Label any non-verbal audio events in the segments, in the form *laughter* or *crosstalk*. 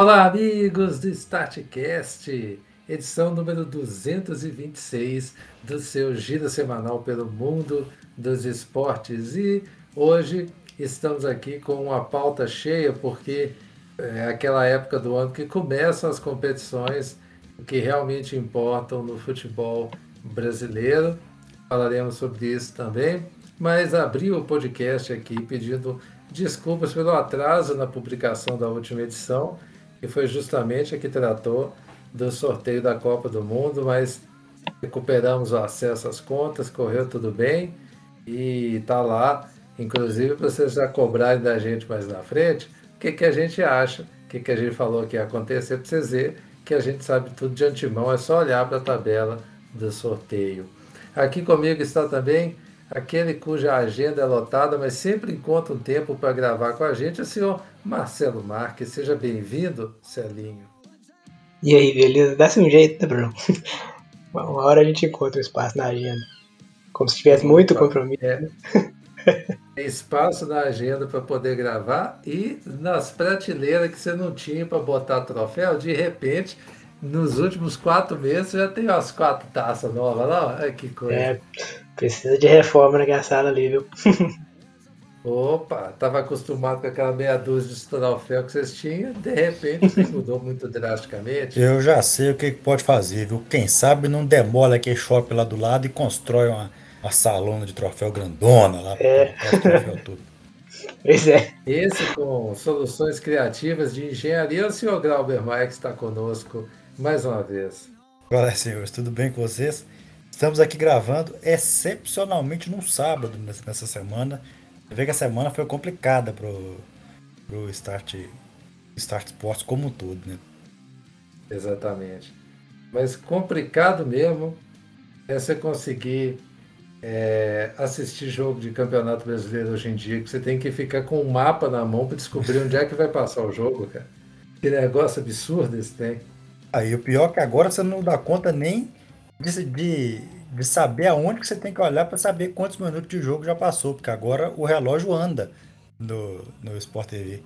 Olá, amigos do StartCast, edição número 226 do seu giro semanal pelo mundo dos esportes. E hoje estamos aqui com uma pauta cheia, porque é aquela época do ano que começam as competições que realmente importam no futebol brasileiro. Falaremos sobre isso também, mas abri o podcast aqui pedindo desculpas pelo atraso na publicação da última edição, que foi justamente a que tratou do sorteio da Copa do Mundo, mas recuperamos o acesso às contas, correu tudo bem e está lá. Inclusive, para vocês já cobrarem da gente mais na frente, o que, que a gente acha, o que, que a gente falou que ia acontecer, para vocês verem que a gente sabe tudo de antemão, é só olhar para a tabela do sorteio. Aqui comigo está também aquele cuja agenda é lotada, mas sempre encontra um tempo para gravar com a gente, o senhor Marcelo Marques. Seja bem-vindo, Celinho. E aí, beleza? Dá-se um jeito, né, Bruno? *laughs* Uma hora a gente encontra um espaço na agenda. Como se tivesse muito compromisso. É. Né? *laughs* Tem espaço na agenda para poder gravar e nas prateleiras que você não tinha para botar troféu, de repente, nos últimos quatro meses já tem umas quatro taças novas lá. Olha que coisa. É, precisa de reforma naquela sala ali, viu? *laughs* Opa, estava acostumado com aquela meia dúzia de troféu que vocês tinham, de repente *laughs* mudou muito drasticamente. Eu já sei o que pode fazer, viu? Quem sabe não demola aquele shopping lá do lado e constrói uma uma salona de troféu grandona lá. É. *laughs* Pois é. Esse com soluções criativas de engenharia, o senhor Glauber Maia que está conosco mais uma vez. Olá, senhores, tudo bem com vocês? Estamos aqui gravando excepcionalmente num sábado nessa semana. Você vê que a semana foi complicada pro, pro Start, Start Sports como um todo, né? Exatamente. Mas complicado mesmo é você conseguir é, assistir jogo de campeonato brasileiro hoje em dia, que você tem que ficar com um mapa na mão para descobrir onde é que vai passar o jogo, cara. Que negócio absurdo esse tem. Aí o pior é que agora você não dá conta nem de, de, de saber aonde que você tem que olhar para saber quantos minutos de jogo já passou, porque agora o relógio anda no, no Sport TV.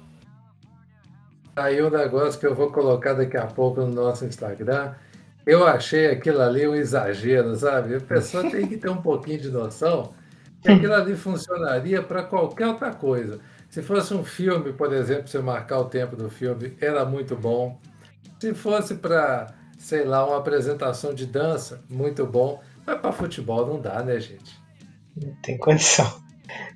Aí um negócio que eu vou colocar daqui a pouco no nosso Instagram eu achei aquilo ali um exagero, sabe? A pessoa tem que ter um pouquinho de noção que aquilo ali funcionaria para qualquer outra coisa. Se fosse um filme, por exemplo, você marcar o tempo do filme, era muito bom. Se fosse para, sei lá, uma apresentação de dança, muito bom. Mas para futebol não dá, né, gente? Não tem condição.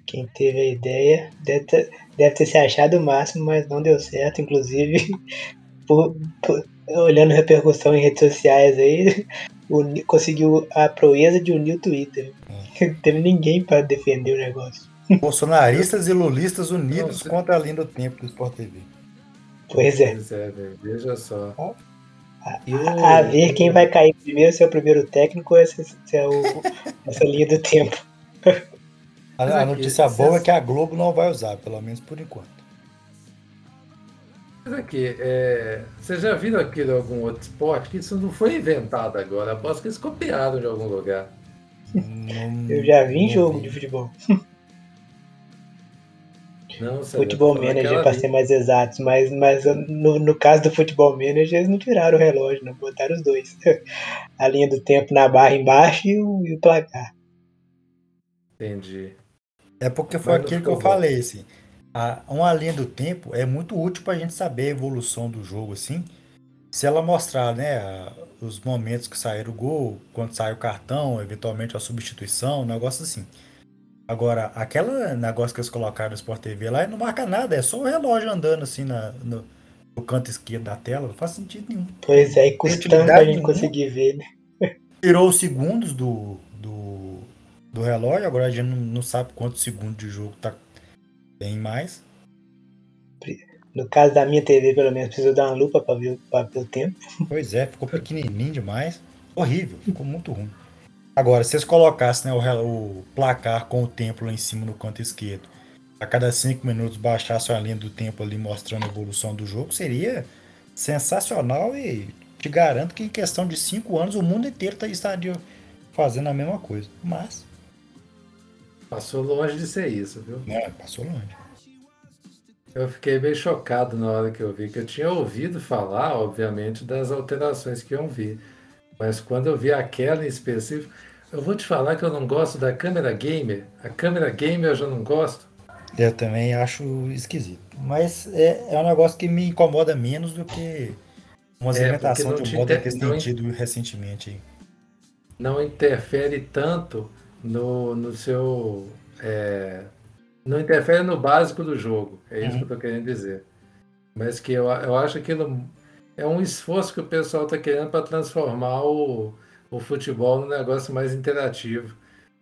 Quem teve a ideia deve ter, deve ter se achado o máximo, mas não deu certo. Inclusive, *laughs* por, por olhando repercussão em redes sociais aí, conseguiu a proeza de unir o Twitter. *laughs* Não teve ninguém para defender o negócio. Bolsonaristas e lulistas unidos Nossa. contra a linha do tempo do Sport TV. Pois é. Pois é, veja só. A, a, ver quem vai cair primeiro, se é o primeiro técnico ou se é o, *laughs* essa linha do tempo. A, a notícia boa é que a Globo não vai usar, pelo menos por enquanto. Mas aqui, é, vocês já viram aquilo em algum outro esporte? Que isso não foi inventado agora. Aposto que eles copiaram de algum lugar. Eu já vi em jogo de futebol. Não, futebol Manager, para ser mais exatos, mas, mas no, no caso do Futebol Manager, eles não tiraram o relógio, não botaram os dois. *laughs* A linha do tempo na barra embaixo e o, e o placar. Entendi. É porque foi mas aquilo que eu falei, assim a, uma linha do tempo é muito útil para a gente saber a evolução do jogo, assim. Se ela mostrar, né, a, os momentos que saíram o gol, quando sai o cartão, eventualmente a substituição, um negócio assim. Agora, aquela negócio que eles colocaram no Sport TV lá não marca nada, é só o relógio andando assim na, no, no canto esquerdo da tela, não faz sentido nenhum. Pois é, e custando a gente conseguir ver, né? *laughs* Tirou os segundos do, do, do relógio, agora a gente não, não sabe quantos segundos de jogo tá tem mais? No caso da minha TV, pelo menos, precisou dar uma lupa para ver, ver o tempo. Pois é, ficou pequenininho demais. Horrível, ficou muito ruim. Agora, se eles colocassem né, o, o, placar com o tempo lá em cima no canto esquerdo, a cada cinco minutos baixasse a linha do tempo ali mostrando a evolução do jogo, seria sensacional e te garanto que em questão de cinco anos o mundo inteiro tá, estaria fazendo a mesma coisa. Mas Passou longe de ser isso, viu? É, passou longe. Eu fiquei bem chocado na hora que eu vi, que eu tinha ouvido falar, obviamente, das alterações que iam vir. Mas quando eu vi aquela em específico, eu vou te falar que eu não gosto da câmera gamer. A câmera gamer eu já não gosto. Eu também acho esquisito. Mas é, é um negócio que me incomoda menos do que uma alimentação é, de um modo que eles têm tido recentemente. Não interfere tanto no, no seu. É, não interfere no básico do jogo. É isso uhum. que eu estou querendo dizer. Mas que eu, eu acho que é um esforço que o pessoal está querendo para transformar o, o futebol num negócio mais interativo.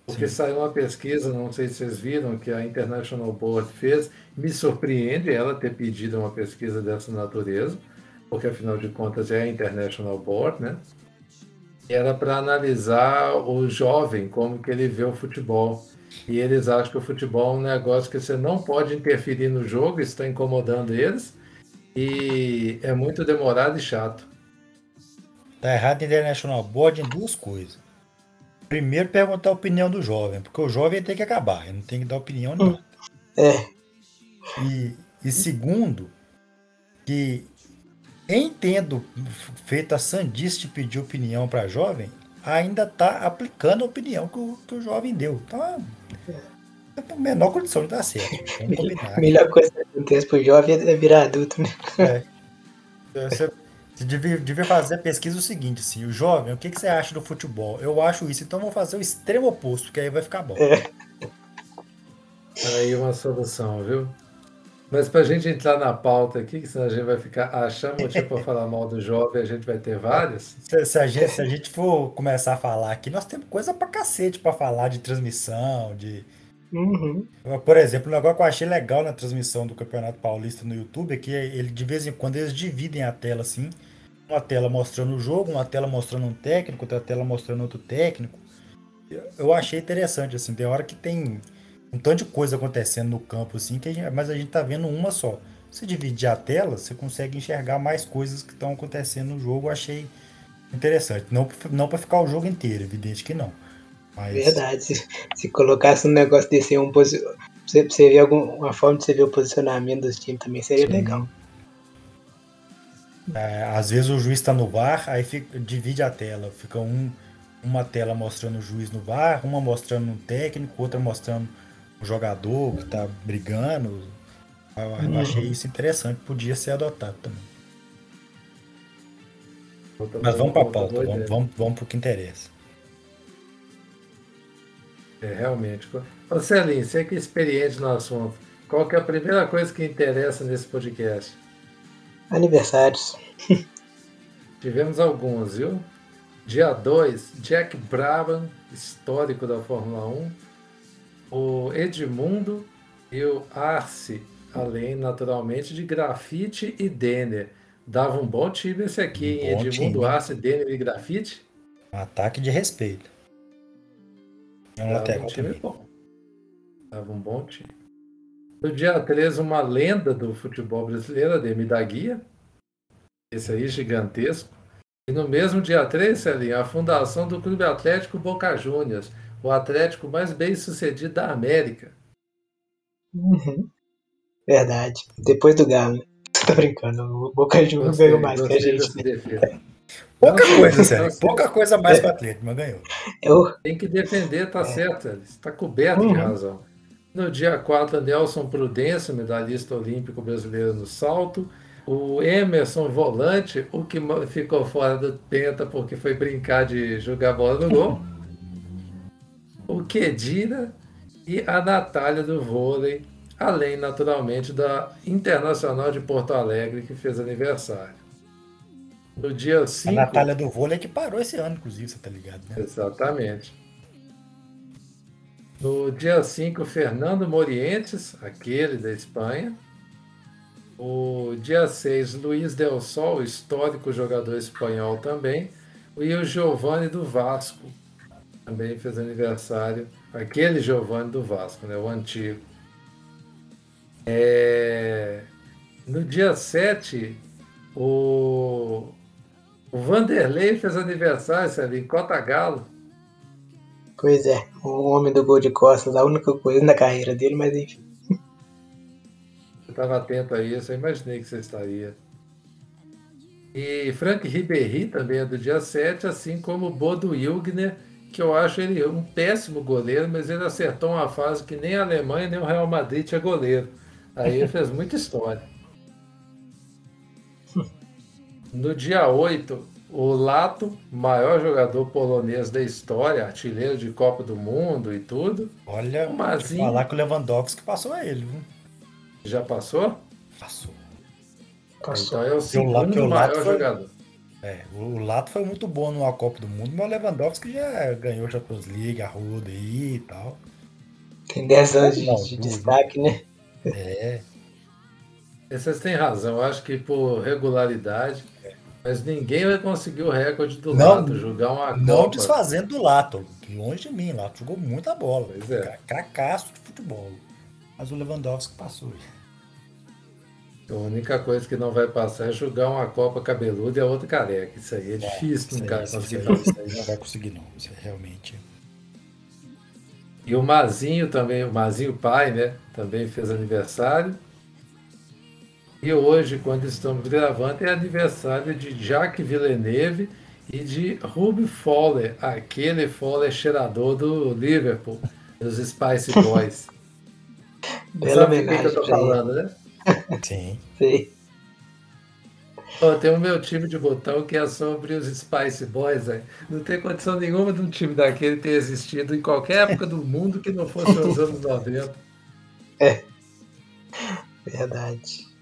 Porque Sim. saiu uma pesquisa, não sei se vocês viram, que a International Board fez. Me surpreende ela ter pedido uma pesquisa dessa natureza, porque afinal de contas é a International Board, né? Era para analisar o jovem, como que ele vê o futebol. E eles acham que o futebol é um negócio que você não pode interferir no jogo, está incomodando eles. E é muito demorado e chato. Tá errado International Board em duas coisas. Primeiro, perguntar a opinião do jovem, porque o jovem tem que acabar, ele não tem que dar opinião nenhuma. É. E, e segundo, que em tendo feito a sandice de pedir opinião para jovem, ainda está aplicando a opinião que o, que o jovem deu. Então, é a menor condição de dar certo. A melhor coisa que acontece pro jovem é virar adulto, né? É. Você, você devia, devia, fazer a pesquisa o seguinte, assim, o jovem, o que, que você acha do futebol? Eu acho isso, então vou fazer o extremo oposto, que aí vai ficar bom. É. Aí uma solução, viu? Mas para a gente entrar na pauta aqui, que senão a gente vai ficar achando motivo para *laughs* falar mal do jovem, a gente vai ter vários. Se, se, a gente, se a gente for começar a falar aqui, nós temos coisa para cacete para falar de transmissão, de. Uhum. Por exemplo, um negócio que eu achei legal na transmissão do Campeonato Paulista no YouTube é que ele de vez em quando eles dividem a tela assim, uma tela mostrando o jogo, uma tela mostrando um técnico, outra tela mostrando outro técnico. Eu achei interessante assim, tem hora que tem um tanto de coisa acontecendo no campo, assim, que a gente, mas a gente tá vendo uma só. Se dividir a tela, você consegue enxergar mais coisas que estão acontecendo no jogo. Eu achei interessante. Não, não para ficar o jogo inteiro, evidente que não. Mas... Verdade. Se, se colocasse um negócio desse, um posi... você, você ver alguma forma de você ver o posicionamento dos times também seria Sim. legal. É, às vezes o juiz está no VAR, aí fica, divide a tela. Fica um, uma tela mostrando o juiz no VAR, uma mostrando um técnico, outra mostrando jogador que tá brigando. Eu, uhum. achei isso interessante, podia ser adotado também. Mas vamos para a pauta, vamos, vamos, vamos para o que interessa. É, realmente. Ô Celinho, você que é experiente no assunto, qual que é a primeira coisa que interessa nesse podcast? Aniversários. *laughs* Tivemos alguns, viu? Dia 2, Jack Brabham, histórico da Fórmula 1, o Edmundo e o Arce, além naturalmente de Grafite e Denner. Dava um bom time esse aqui, um hein? Edmundo, time. Arce, Denner e Grafite. Um ataque de respeito. É um um time também. bom. Dava um bom time. No dia 13, uma lenda do futebol brasileiro, Ademir da Guia. Esse aí gigantesco. E no mesmo dia 3, Celinho, a fundação do Clube Atlético Boca Juniors o Atlético mais bem sucedido da América. Uhum. Verdade. Depois do Galo. *laughs* Tô brincando. O Boca Juniors ganhou mais que a gente. Pouca coisa, sério. Pouca coisa mais é. para o Atlético, mas ganhou. Eu... Tem que defender, tá é. certo. Está coberto uhum. de razão. No dia 4, Nelson Prudêncio, medalhista olímpico brasileiro no salto. O Emerson Volante, o que ficou fora do penta porque foi brincar de jogar bola no gol o Kedira e a Natália do vôlei, além naturalmente da Internacional de Porto Alegre, que fez aniversário. No dia 5. A Natália do vôlei que parou esse ano, inclusive, você tá ligado, né? Exatamente. No dia 5, Fernando Morientes, aquele da Espanha. O dia 6, Luiz Del Sol, histórico jogador espanhol também. E o Giovanni do Vasco, também fez aniversário. Aquele Giovanni do Vasco, né? O antigo. É... No dia 7, o... o Vanderlei fez aniversário, ali em Cota Galo. Pois é, o homem do gol de costas, a única coisa na carreira dele, mas enfim. estava atento a isso, eu imaginei que você estaria. E Frank Ribéry também é do dia 7, assim como Bodo Wilgner, que eu acho ele um péssimo goleiro, mas ele acertou uma fase que nem a Alemanha nem o Real Madrid tinha goleiro. Aí ele fez muita história. No dia 8, o Lato, maior jogador polonês da história, artilheiro de Copa do Mundo e tudo. Olha, o Mazinho... falar que o Lewandowski passou a ele, viu? Já passou? Passou. Passou. Então é o segundo o maior foi... jogador. É, o Lato foi muito bom numa Copa do Mundo, mas o Lewandowski já ganhou Champions League, a Ruda aí e tal. Tem 10 anos de, de destaque, né? É. Vocês têm razão, eu acho que por regularidade, mas ninguém vai conseguir o recorde do não, Lato, jogar uma Não Copa. desfazendo do Lato, longe de mim, Lato jogou muita bola. Pois é. Cracaço de futebol. Mas o Lewandowski passou. A única coisa que não vai passar é jogar uma Copa cabeluda e a outra careca. Isso aí é, é difícil um cara conseguir. Isso aí não vai conseguir, não. Isso é realmente. E o Mazinho também, o Mazinho pai, né? Também fez aniversário. E hoje, quando estamos gravando, é aniversário de Jacques Villeneuve e de Ruby Fowler, aquele Fowler cheirador do Liverpool, dos Spice *laughs* Boys. Bela Sabe o que eu tô falando, né? *laughs* Sim. Sim. Oh, tem o meu time de botão que é sobre os Spice Boys. Véio. Não tem condição nenhuma de um time daquele ter existido em qualquer época do mundo que não fosse os anos 90. *laughs* É. Verdade.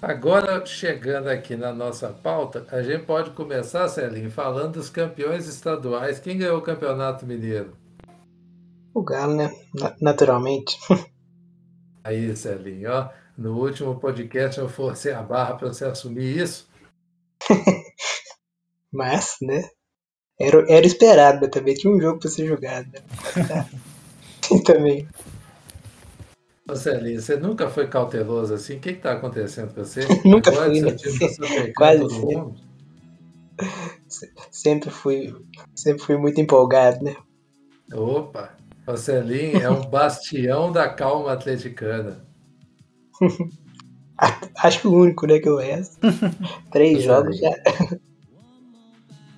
Agora, chegando aqui na nossa pauta, a gente pode começar, Celinho, falando dos campeões estaduais. Quem ganhou o Campeonato Mineiro? O Galo, né? Naturalmente. *laughs* Aí, Celinho, ó, no último podcast eu forcei a barra para você assumir isso. *laughs* Mas, né? Era, era esperado, mas também tinha um jogo para ser jogado. Né? *laughs* também. Celinho, você nunca foi cauteloso assim? O que está acontecendo com você? *laughs* nunca Agora fui, né? *laughs* Quase sempre. Sempre fui, sempre fui muito empolgado, né? Opa! O Celim é um *laughs* bastião da calma atleticana. Acho que o único, né, que eu resto. Três jogos já.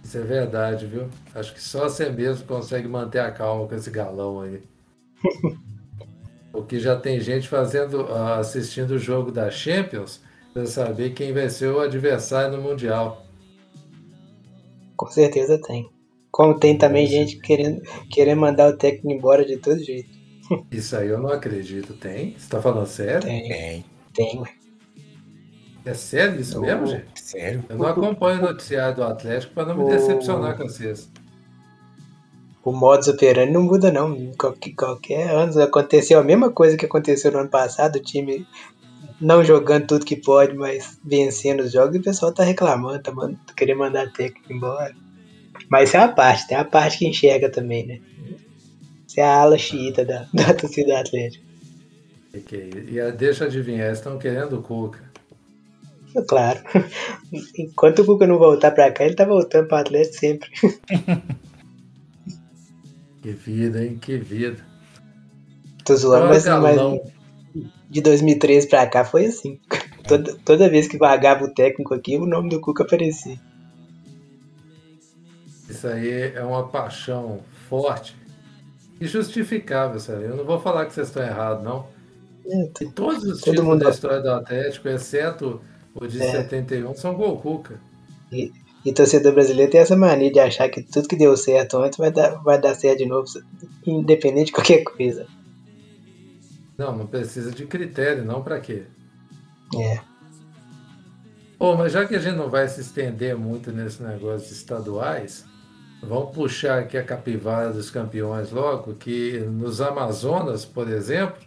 Isso é verdade, viu? Acho que só você mesmo consegue manter a calma com esse galão aí. Porque já tem gente fazendo, ah, assistindo o jogo da Champions para saber quem vai ser o adversário no Mundial. Com certeza tem. Como tem também gente querendo, querendo mandar o técnico embora de todo jeito. *laughs* Isso aí eu não acredito. Tem? Você tá falando sério? Tem. Tem, É sério isso mesmo, gente? Sério? Eu não acompanho o noticiário do Atlético para não me decepcionar com vocês. O modus operandi não muda, não. Qualquer, qualquer ano aconteceu a mesma coisa que aconteceu no ano passado, o time não jogando tudo que pode, mas vencendo os jogos, e o pessoal tá reclamando, tá, querendo mandar técnico embora. Mas isso é uma parte, tem a parte que enxerga também, né? Isso é a ala xiita da, *laughs* da torcida atlética. E deixa adivinhar, estão querendo o Cuca. Claro. *laughs* Enquanto o Cuca não voltar pra cá, ele tá voltando pro Atlético sempre. *laughs* que vida, hein? Que vida. Tô zoando, mas, mas de 2013 pra cá foi assim. *laughs* Toda, toda vez que vagava o técnico aqui, o nome do Cuca aparecia. Isso aí é uma paixão forte e justificável, sério. Eu não vou falar que vocês estão errados, não. É, todos os títulos mundo... da história do Atlético, exceto o de é. 71, são gol Cuca. E, e torcedor brasileiro tem essa mania de achar que tudo que deu certo antes vai dar, vai dar certo de novo, independente de qualquer coisa. Não, não precisa de critério, não para quê? É. Bom, mas já que a gente não vai se estender muito nesse negócio de estaduais, Vamos puxar aqui a capivara dos campeões logo, que nos Amazonas, por exemplo,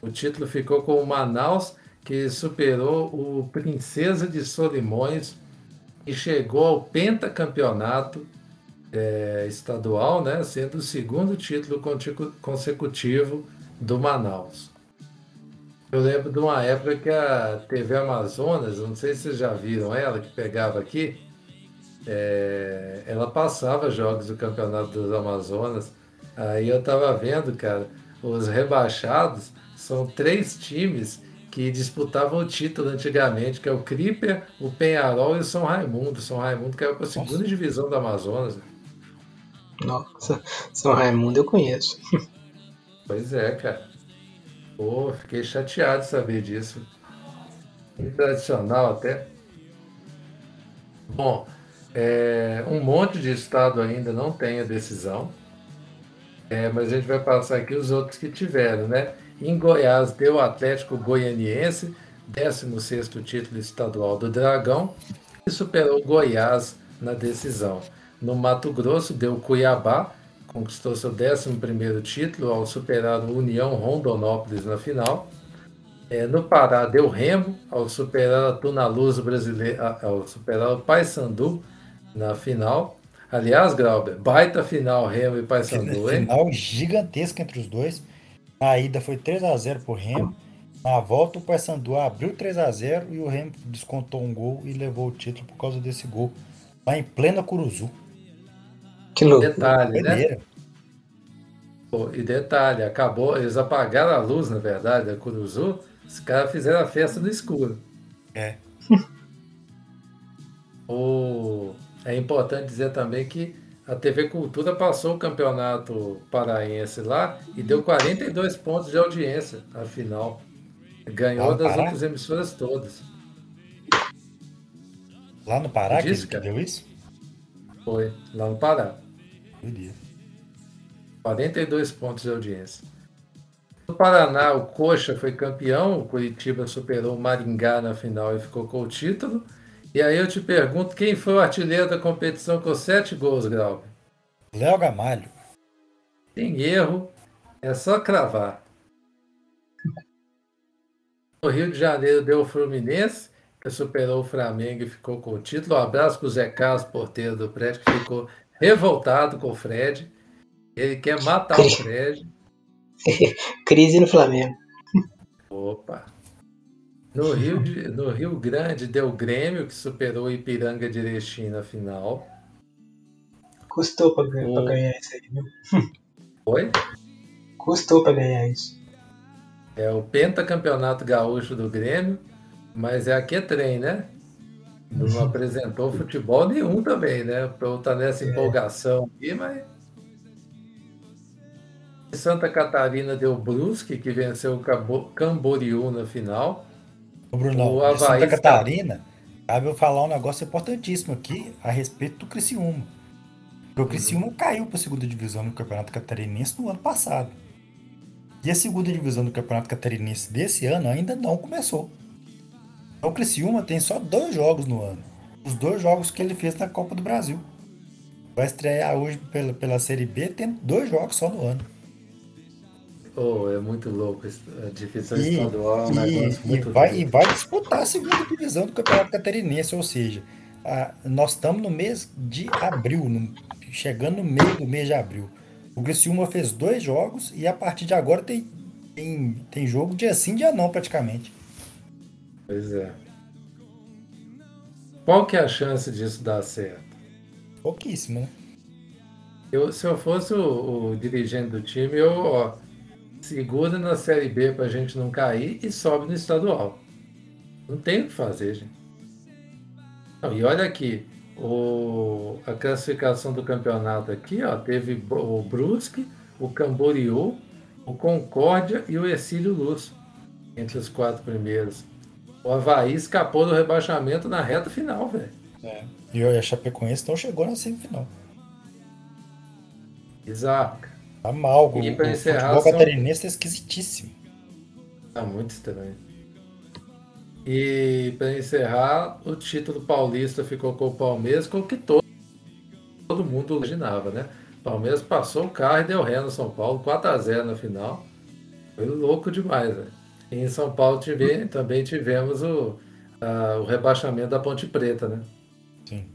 o título ficou com o Manaus, que superou o Princesa de Solimões e chegou ao pentacampeonato é, estadual, né, sendo o segundo título consecutivo do Manaus. Eu lembro de uma época que a TV Amazonas, não sei se vocês já viram ela, que pegava aqui, é, ela passava jogos do Campeonato dos Amazonas. Aí eu tava vendo, cara, os rebaixados são três times que disputavam o título antigamente, que é o Creeper, o Penharol e o São Raimundo. São Raimundo caiu para a segunda Nossa. divisão da Amazonas. Nossa, São Raimundo eu conheço. Pois é, cara. Pô, fiquei chateado de saber disso. Tradicional até. Bom, é, um monte de estado ainda não tem a decisão. É, mas a gente vai passar aqui os outros que tiveram, né? Em Goiás deu o Atlético Goianiense, 16 título estadual do Dragão, e superou Goiás na decisão. No Mato Grosso deu Cuiabá, conquistou seu 11 título ao superar o União Rondonópolis na final. É, no Pará deu Remo ao superar a Tunaluz brasileira, ao superar o Paysandu na final. Aliás, Grauber, baita final Remo e Paysandu, hein? Final gigantesca entre os dois. Na ida foi 3 a 0 pro Remo. Na volta o Paysandu abriu 3 a 0 e o Remo descontou um gol e levou o título por causa desse gol. Lá em plena Curuzu. Que louco. Detalhe, né? Pô, e detalhe, acabou, eles apagaram a luz, na verdade, da Curuzu, os caras fizeram a festa no escuro. É. *laughs* o, é importante dizer também que a TV Cultura passou o campeonato paraense lá e deu 42 pontos de audiência, afinal. Ganhou ah, das outras emissoras todas. Lá no Pará que, que deu isso? Foi, lá no Pará. 42 pontos de audiência. No Paraná, o Coxa foi campeão, o Curitiba superou o Maringá na final e ficou com o título. E aí eu te pergunto, quem foi o artilheiro da competição com sete gols, Grau? Léo Gamalho. Tem erro, é só cravar. No Rio de Janeiro deu o Fluminense, que superou o Flamengo e ficou com o título. Um abraço para o Zé Carlos, porteiro do prédio, que ficou revoltado com o Fred. Ele quer matar o Fred. *laughs* Crise no Flamengo. Opa. No Rio, de, no Rio Grande deu o Grêmio, que superou o Ipiranga de Erechim na final. Custou pra, o... pra ganhar isso aí, viu? Oi? Custou pra ganhar isso. É o pentacampeonato gaúcho do Grêmio, mas é aqui é trem, né? Não apresentou futebol nenhum também, né? Pra eu estar nessa é. empolgação aqui, mas Santa Catarina deu Brusque, que venceu o Camboriú na final. Ô Bruno, o Havaí Santa Catarina, cabe eu falar um negócio importantíssimo aqui a respeito do Criciúma. Porque o Criciúma uhum. caiu para a segunda divisão do Campeonato Catarinense no ano passado. E a segunda divisão do Campeonato Catarinense desse ano ainda não começou. Então o Criciúma tem só dois jogos no ano. Os dois jogos que ele fez na Copa do Brasil. Vai estrear hoje pela, pela Série B, tem dois jogos só no ano. Oh, é muito louco. A divisão e, estadual é um negócio e, muito e vai, e vai disputar a segunda divisão do Campeonato Catarinense, ou seja, a, nós estamos no mês de abril, no, chegando no meio do mês de abril. O Criciúma fez dois jogos e a partir de agora tem, tem, tem jogo dia sim, dia não, praticamente. Pois é. Qual que é a chance disso dar certo? Pouquíssimo, né? Eu, se eu fosse o, o dirigente do time, eu, ó, segura na Série B para a gente não cair e sobe no estadual. Não tem o que fazer, gente. Não, e olha aqui, o, a classificação do campeonato aqui, ó, teve o Brusque, o Camboriú, o Concórdia e o Exílio Luz entre os quatro primeiros. O Havaí escapou do rebaixamento na reta final, velho. É. E a Chapecoense não chegou na semifinal. Exato. Tá mal. E para encerrar. O futebol catarinense são... é esquisitíssimo. Tá muito estranho. E para encerrar, o título paulista ficou com o Palmeiras, com o que todo, todo mundo imaginava, né? O Palmeiras passou o carro e deu ré no São Paulo, 4 a 0 na final. Foi louco demais, né? E em São Paulo tive, *laughs* também tivemos o, a, o rebaixamento da Ponte Preta, né? Sim.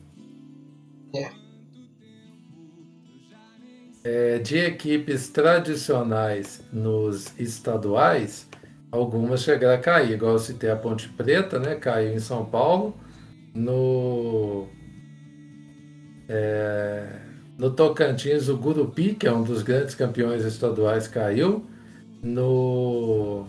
É é, de equipes tradicionais nos estaduais, algumas chegaram a cair, igual eu citei a Ponte Preta, né? Caiu em São Paulo. No, é, no Tocantins, o Gurupi, que é um dos grandes campeões estaduais, caiu. No,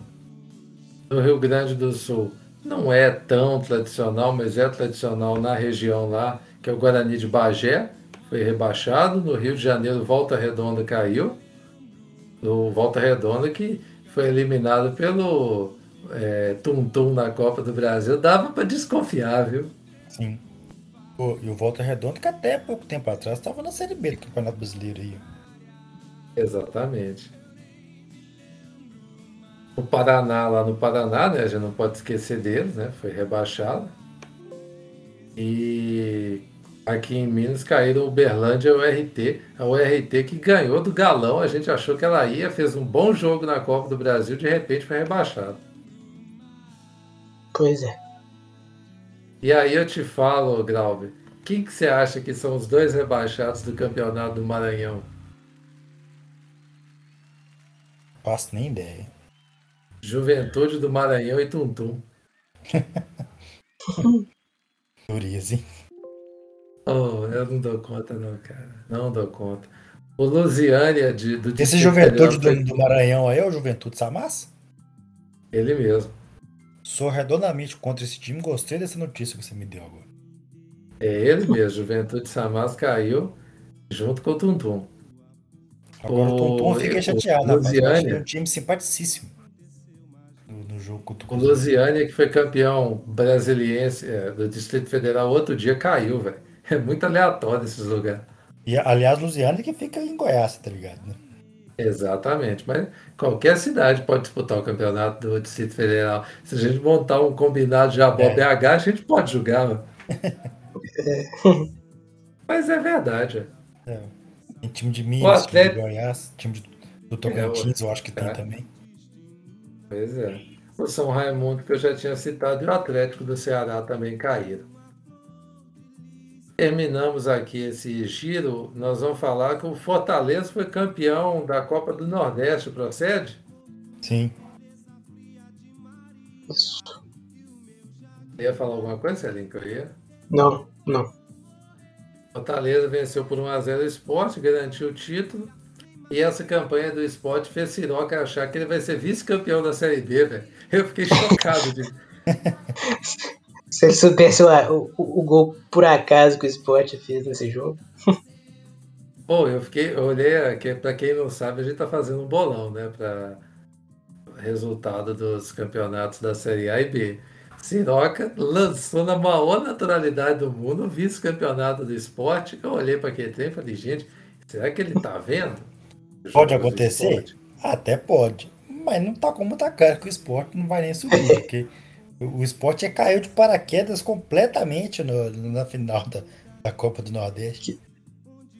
no Rio Grande do Sul não é tão tradicional, mas é tradicional na região lá, que é o Guarani de Bagé, foi rebaixado. No Rio de Janeiro, Volta Redonda caiu. O Volta Redonda que foi eliminado pelo é, Tum Tum na Copa do Brasil. Dava para desconfiar, viu? Sim. e o Volta Redonda que até pouco tempo atrás estava na Série B do Campeonato Brasileiro aí. Exatamente. O Paraná, lá no Paraná, né? A gente não pode esquecer deles, né? Foi rebaixado. E aqui em Minas caíram o Uberlândia e o RT. A URT que ganhou do Galão, a gente achou que ela ia, fez um bom jogo na Copa do Brasil, de repente foi rebaixado. Pois é. E aí eu te falo, Glauber, quem que você acha que são os dois rebaixados do campeonato do Maranhão? Faço nem ideia. Juventude do Maranhão e Tuntum. *laughs* Durias, hein? Oh, eu não dou conta, não, cara. Não dou conta. O Lusiânia de, do Esse Juventude do, do, Maranhão aí é o Juventude Samas? Ele mesmo. Sou redondamente contra esse time. Gostei dessa notícia que você me deu agora. É ele mesmo. Juventude Samas caiu junto com o Tuntum. Agora o Tuntum fica chateado, o Lusiânia, é um time simpaticíssimo no jogo contra o Lusiânia, que foi campeão brasiliense é, do Distrito Federal, outro dia caiu, velho. É muito aleatório esses lugares. E, aliás, Lusiânia que fica em Goiás, tá ligado? Né? Exatamente, mas qualquer cidade pode disputar o campeonato do Distrito Federal. Se a gente montar um combinado de Abó é. BH, a gente pode jogar. *laughs* mas é verdade. É. Tem time de Minas, time de Goiás, time de, do Tocantins, é, eu acho que tem é. também. Pois é. O São Raimundo, que eu já tinha citado, e o Atlético do Ceará também caíram. Terminamos aqui esse giro. Nós vamos falar que o Fortaleza foi campeão da Copa do Nordeste, procede? Sim. Isso. Ia falar alguma coisa, Celinho, que eu ia? Não, não. Fortaleza venceu por 1x0 o esporte, garantiu o título. E essa campanha do esporte fez Siroca achar que ele vai ser vice-campeão da Série B, velho. Eu fiquei chocado de. *laughs* Se ele soubesse o, o, o, gol por acaso que o esporte fez nesse jogo. *laughs* Pô, eu fiquei. Eu olhei aqui, pra quem não sabe, a gente tá fazendo um bolão, né? Pra resultado dos campeonatos da Série A e B. Siroca lançou na maior naturalidade do mundo o vice-campeonato do esporte. Eu olhei para aquele trem e falei, gente, será que ele tá vendo? *laughs* Pode acontecer? Até pode. Mas não tá como tá claro que o esporte não vai nem subir, *laughs* porque o esporte é caiu de paraquedas completamente no, na final da, da Copa do Nordeste.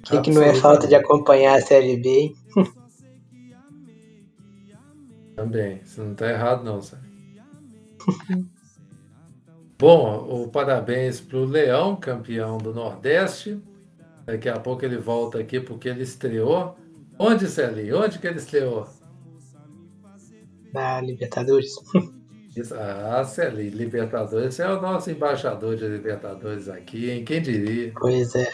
Que, que não é falta de acompanhar a Série B, hein? *laughs* Também, você não tá errado não, sabe? *laughs* Bom, o parabéns para o Leão, campeão do Nordeste. Daqui a pouco ele volta aqui porque ele estreou Onde, Celinho? Onde que ele estreou? Na Libertadores. *laughs* Isso, ah, Celinho, Libertadores. Você é o nosso embaixador de Libertadores aqui, hein? Quem diria? Pois é.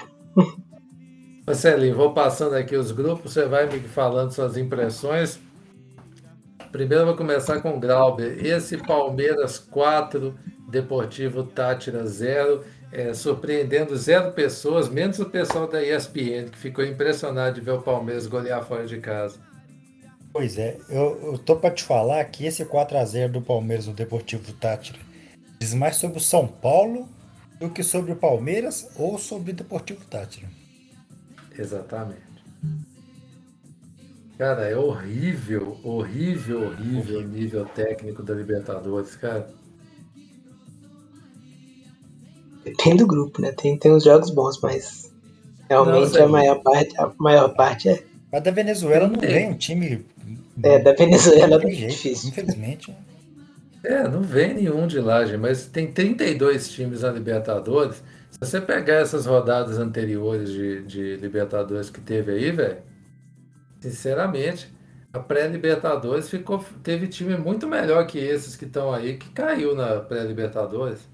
Celinho, vou passando aqui os grupos, você vai me falando suas impressões. Primeiro eu vou começar com o Glauber. Esse Palmeiras 4, Deportivo Tátira 0 é, surpreendendo zero pessoas, menos o pessoal da ESPN, que ficou impressionado de ver o Palmeiras golear fora de casa. Pois é, eu, eu tô para te falar que esse 4 a 0 do Palmeiras no Deportivo Tátira diz mais sobre o São Paulo do que sobre o Palmeiras ou sobre o Deportivo Tátira. Exatamente. Cara, é horrível, horrível, horrível o nível técnico da Libertadores, cara. Depende do grupo, né? Tem, tem uns jogos bons, mas realmente Nossa, a maior parte, a maior parte é. Mas da Venezuela não vem um time. É, da Venezuela é difícil. Infelizmente. É, não vem nenhum de lá, gente, mas tem 32 times na Libertadores. Se você pegar essas rodadas anteriores de, de Libertadores que teve aí, velho, sinceramente, a pré-Libertadores ficou teve time muito melhor que esses que estão aí, que caiu na pré-Libertadores.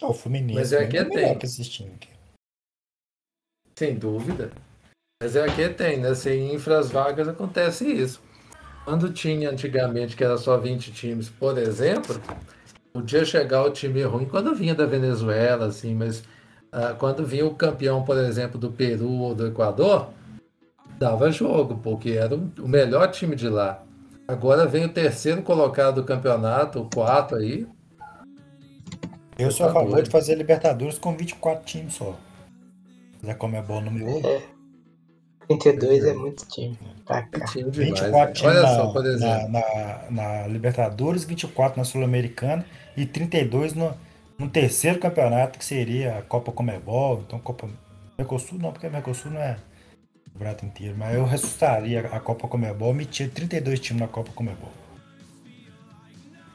O Fluminense Mas é, é que tem. que esses times aqui. Sem dúvida. Mas é que tem, né? Sem infras vagas acontece isso. Quando tinha antigamente, que era só 20 times, por exemplo, podia chegar o time ruim quando vinha da Venezuela, assim, mas uh, quando vinha o campeão, por exemplo, do Peru ou do Equador, dava jogo, porque era o melhor time de lá. Agora vem o terceiro colocado do campeonato, o quarto aí. Eu sou a favor de fazer Libertadores com 24 times só. Já como é bom número 1. É. 32 é muito time. Pra cá. Time demais, 24 times Olha na, só, por exemplo. Na, na, na Libertadores, 24 na Sul-Americana e 32 no, no terceiro campeonato, que seria a Copa Comebol. Então, Copa Mercosul não, porque Mercosul não é o prato inteiro. Mas eu ressuscitaria a Copa Comebol, metia 32 times na Copa Comebol.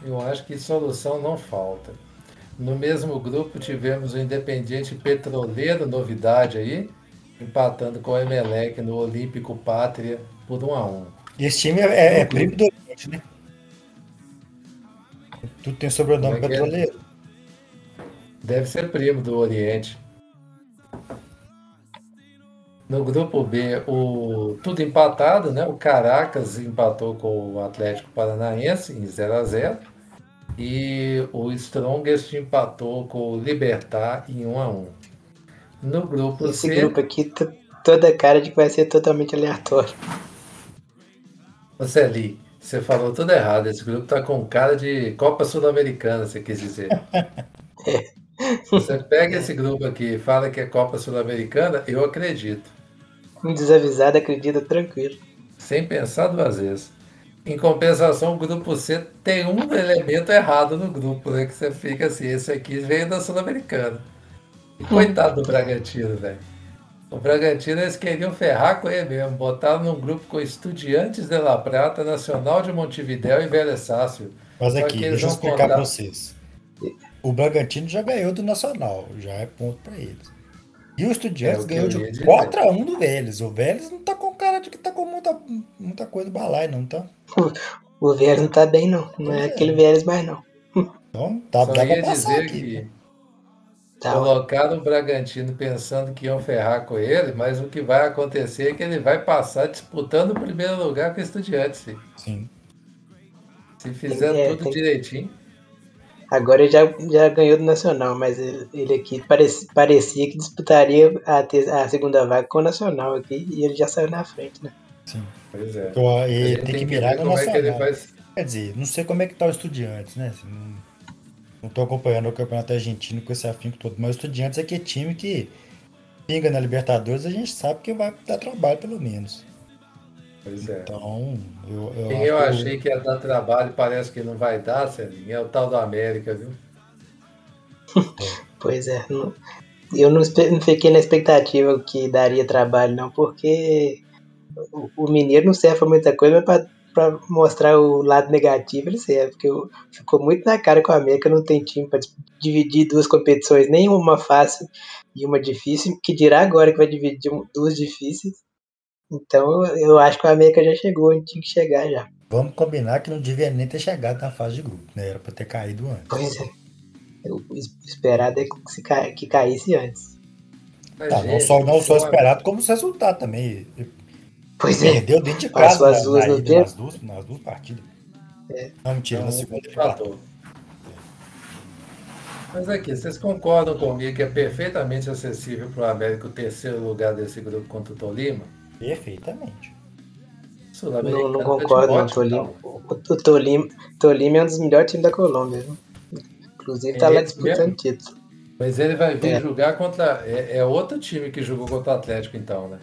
Eu acho que solução não falta. No mesmo grupo tivemos o Independiente Petroleiro, novidade aí, empatando com o Emelec no Olímpico Pátria por 1 a 1 E esse time é, é primo do Oriente, né? Tu tem sobrenome é, é petroleiro. Deve ser primo do Oriente. No grupo B, o tudo empatado, né? O Caracas empatou com o Atlético Paranaense em 0 a 0 e o Strongest empatou com o Libertar em 1 a 1. No grupo Esse C, grupo aqui toda cara de que vai ser totalmente aleatório. Você ali, você falou tudo errado. Esse grupo tá com cara de Copa Sul-Americana, você quis dizer. *laughs* é. Você pega esse grupo aqui e fala que é Copa Sul-Americana, eu acredito. Um desavisado acredita tranquilo. Sem pensar duas vezes. Em compensação, o grupo C tem um elemento errado no grupo, né? Que você fica assim, esse aqui veio da Sul-Americana. Coitado do Bragantino, velho. O Bragantino eles queriam ferrar com ele mesmo. Botaram num grupo com Estudiantes de La Prata, Nacional de Montevidéu e Vélez Sácio. Mas aqui, deixa eu explicar contar... para vocês. O Bragantino já ganhou do Nacional, já é ponto para eles. E o Estudiantes é, ganhou de 4x1 do Vélez. O Vélez não tá com cara de que tá com muita, muita coisa balai, não tá? O, Vélez não tá bem, não. Não é, é aquele Vélez mais, não. Então, tá, Só dá ia dizer aqui, que tá. colocaram o Bragantino pensando que iam ferrar com ele, mas o que vai acontecer é que ele vai passar disputando o primeiro lugar com o Estudiantes. Sim. Se fizer é, tudo tem... direitinho. Agora ele já, já ganhou do Nacional, mas ele, ele aqui parecia, parecia que disputaria a, a segunda vaga com o Nacional aqui e ele já saiu na frente, né? Sim. Pois é. Então, ele tem, tem que virar no Nacional. É que faz... Quer dizer, não sei como é que tá o Estudiantes, né? Assim, não, estou acompanhando o campeonato argentino com esse afinco todo, mas o Estudiantes é que é time que pinga na Libertadores, a gente sabe que vai dar trabalho pelo menos. Pois é. Então, eu, eu, Quem eu achei que ia dar trabalho parece que não vai dar, Celinho, é o tal do América, viu? pois é. Eu não, não fiquei na expectativa que daria trabalho, não, porque o, o Mineiro não serve pra muita coisa, mas pra, mostrar o lado negativo ele serve, porque ficou muito na cara que o América não tem time para dividir duas competições, nenhuma fácil e uma difícil, que dirá agora que vai dividir duas difíceis. Então eu acho que o América já chegou onde tinha que chegar já. Vamos combinar que não devia nem ter chegado na fase de grupo, né? Era pra ter caído antes. Pois é. O esperado é que, ca... que caísse antes. Tá, não só, não só esperado, como os resultados também. Pois é. Perdeu dentro de casa Passou as duas, na, nas, duas, nas duas partidas. É. Não, mentira, na segunda ele empatou. Mas aqui, vocês concordam comigo que é perfeitamente acessível para o América o terceiro lugar desse grupo contra o Tolima? Perfeitamente. Não, não concordo, não. Tolima, o Tolima, Tolima é um dos melhores times da Colômbia. Viu? Inclusive tá é lá disputando mesmo? título. Mas ele vai vir é. jogar contra. É, é, outro time que jogou contra o Atlético, então, né?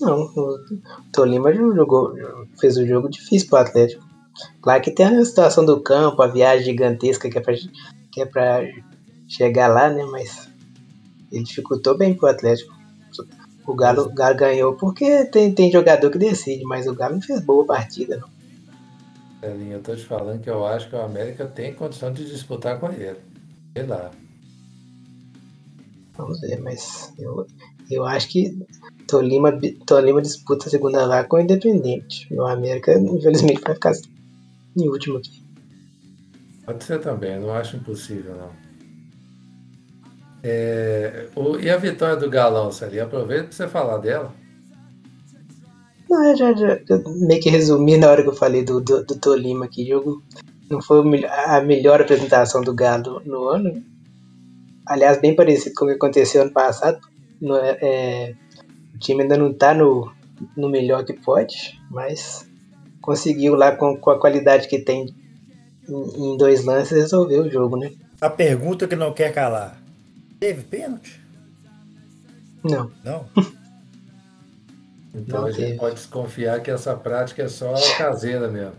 Não, o Tolima jogou, fez um jogo difícil pro Atlético. Claro que tem a situação do campo, a viagem gigantesca que é pra, que é pra chegar lá, né? Mas ele dificultou bem pro Atlético. O Galo, o Galo ganhou porque tem, tem jogador que decide, mas o Galo não fez boa partida, não. Celinho, eu tô te falando que eu acho que o América tem condição de disputar com ele. Sei lá. Vamos ver, mas eu, eu acho que Tolima, Tolima disputa a segunda vaga com o Independente. O América, infelizmente, vai ficar em último aqui. Pode ser também, não acho impossível, não. É, o, e a vitória do Galão, Sally? Aproveita para você falar dela. Não, eu já, já, meio que resumi na hora que eu falei do, do, do Tolima aqui. Jogo não foi a melhor apresentação do Galo no ano. Aliás, bem parecido com o que aconteceu ano passado. É, é o time ainda não está no, no melhor que pode, mas conseguiu lá com, com a qualidade que tem em, em dois lances resolver o jogo, né? A pergunta que não quer calar. Teve pênalti? Não. Não? *laughs* então não a gente teve. pode desconfiar que essa prática é só caseira mesmo.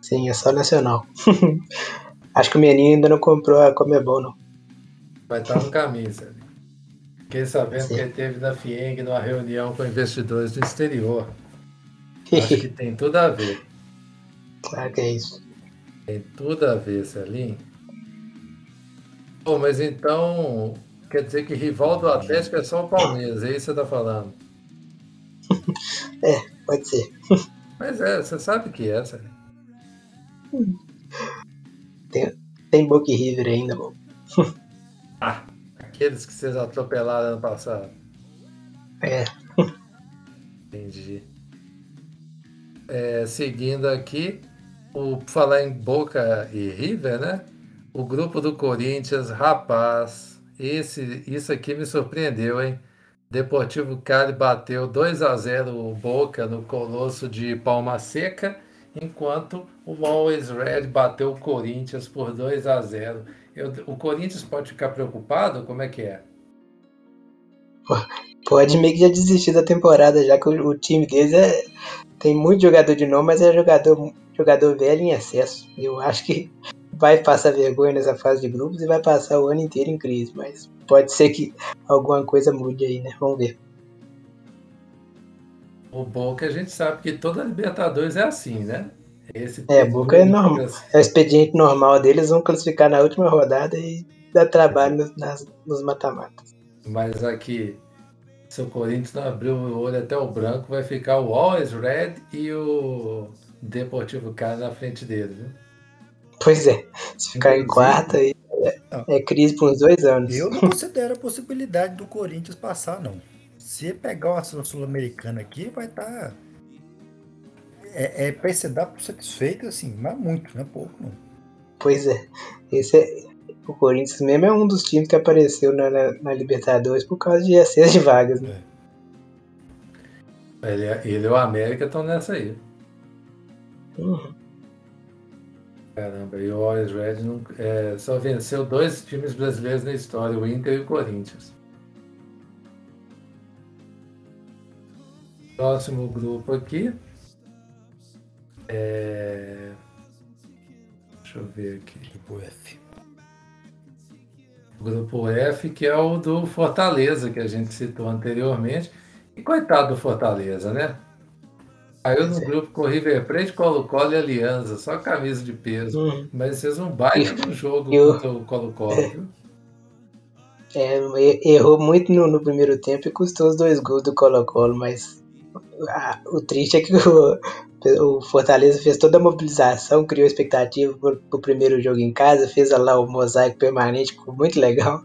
Sim, é só nacional. *laughs* Acho que o menino ainda não comprou a Comebol, não. Vai estar no caminho, sabe? Fiquei sabendo Sim. que ele teve na FIENG numa reunião com investidores do exterior. Acho que tem tudo a ver. Claro que é isso. Tem tudo a ver, Celinho. Pô, mas então quer dizer que rival do Atlético é só o Palmeiras, é isso que você está falando? *laughs* É, pode ser. *laughs* Mas é, você sabe que é, Celinho. Tem, tem Boca River ainda, bom. ah, aqueles que vocês atropelaram ano passado. É. Entendi. É, seguindo aqui, o falar em Boca e River, né? O grupo do Corinthians, rapaz, esse, isso aqui me surpreendeu, hein? Deportivo Cali bateu 2 a 0 o Boca no Colosso de Palma Seca, enquanto o Always Red bateu o Corinthians por 2 a 0. Eu, o Corinthians pode ficar preocupado? Como é que é? Pode meio que já desistir da temporada, já que o, o time deles é, tem muito jogador de nome, mas é jogador, jogador velho em excesso. Eu acho que vai passar vergonha nessa fase de grupos e vai passar o ano inteiro em crise, mas pode ser que alguma coisa mude aí, né? Vamos ver. O Boca a gente sabe que toda Libertadores é assim, né? Esse é, Boca é normal. É o expediente normal deles, vão classificar na última rodada e dar trabalho nos, nas, nos mata-matas. Mas aqui, se o Corinthians não abrir o olho até o branco, vai ficar o Always Red e o Deportivo Cali na frente dele, viu? Pois é. Se ficar em quarta, aí é, é crise por uns dois anos. Eu não *laughs* considero a possibilidade do Corinthians passar, não. Se pegar uma Sul-Americana aqui, vai estar. Tá... É, é pra se dar por satisfeito, assim, mas muito, não é pouco, não. Pois é. Esse é. O Corinthians mesmo é um dos times que apareceu na, na, na Libertadores por causa de excesso de vagas, né? É. Ele, ele e o América estão nessa aí. Uhum. Caramba, e o Always Red não, é, só venceu dois times brasileiros na história, o Inter e o Corinthians. Próximo grupo aqui. É... Deixa eu ver aqui. Grupo F. Grupo F, que é o do Fortaleza, que a gente citou anteriormente. E coitado do Fortaleza, né? Caiu no grupo com River Plate, Colo-Colo e Aliança, só camisa de peso. Uhum. Mas fez um baita no jogo eu... contra o Colo-Colo, viu? É, errou muito no, no, primeiro tempo e custou os dois gols do Colo-Colo, mas a, o triste é que o, o, Fortaleza fez toda a mobilização, criou expectativa para o primeiro jogo em casa, fez lá o mosaico permanente, ficou muito legal.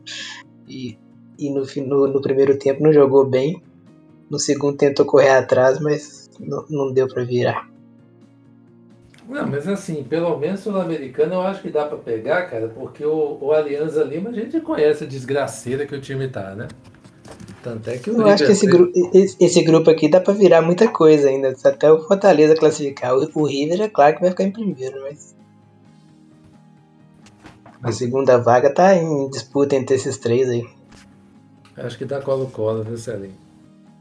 E, e no, no, no primeiro tempo não jogou bem. No segundo tentou correr atrás, mas não, não deu para virar. Não, mas assim, pelo menos sul-americano eu acho que dá para pegar, cara, porque o, o Alianza Lima a gente conhece a desgraceira que o time tá, né? Tanto é que o Eu acho que esse, gru esse, esse, grupo aqui dá para virar muita coisa ainda, até o Fortaleza classificar. O, o River é claro que vai ficar em primeiro, mas. A segunda vaga tá em disputa entre esses três aí. Acho que dá colo-colo, viu, Celinho?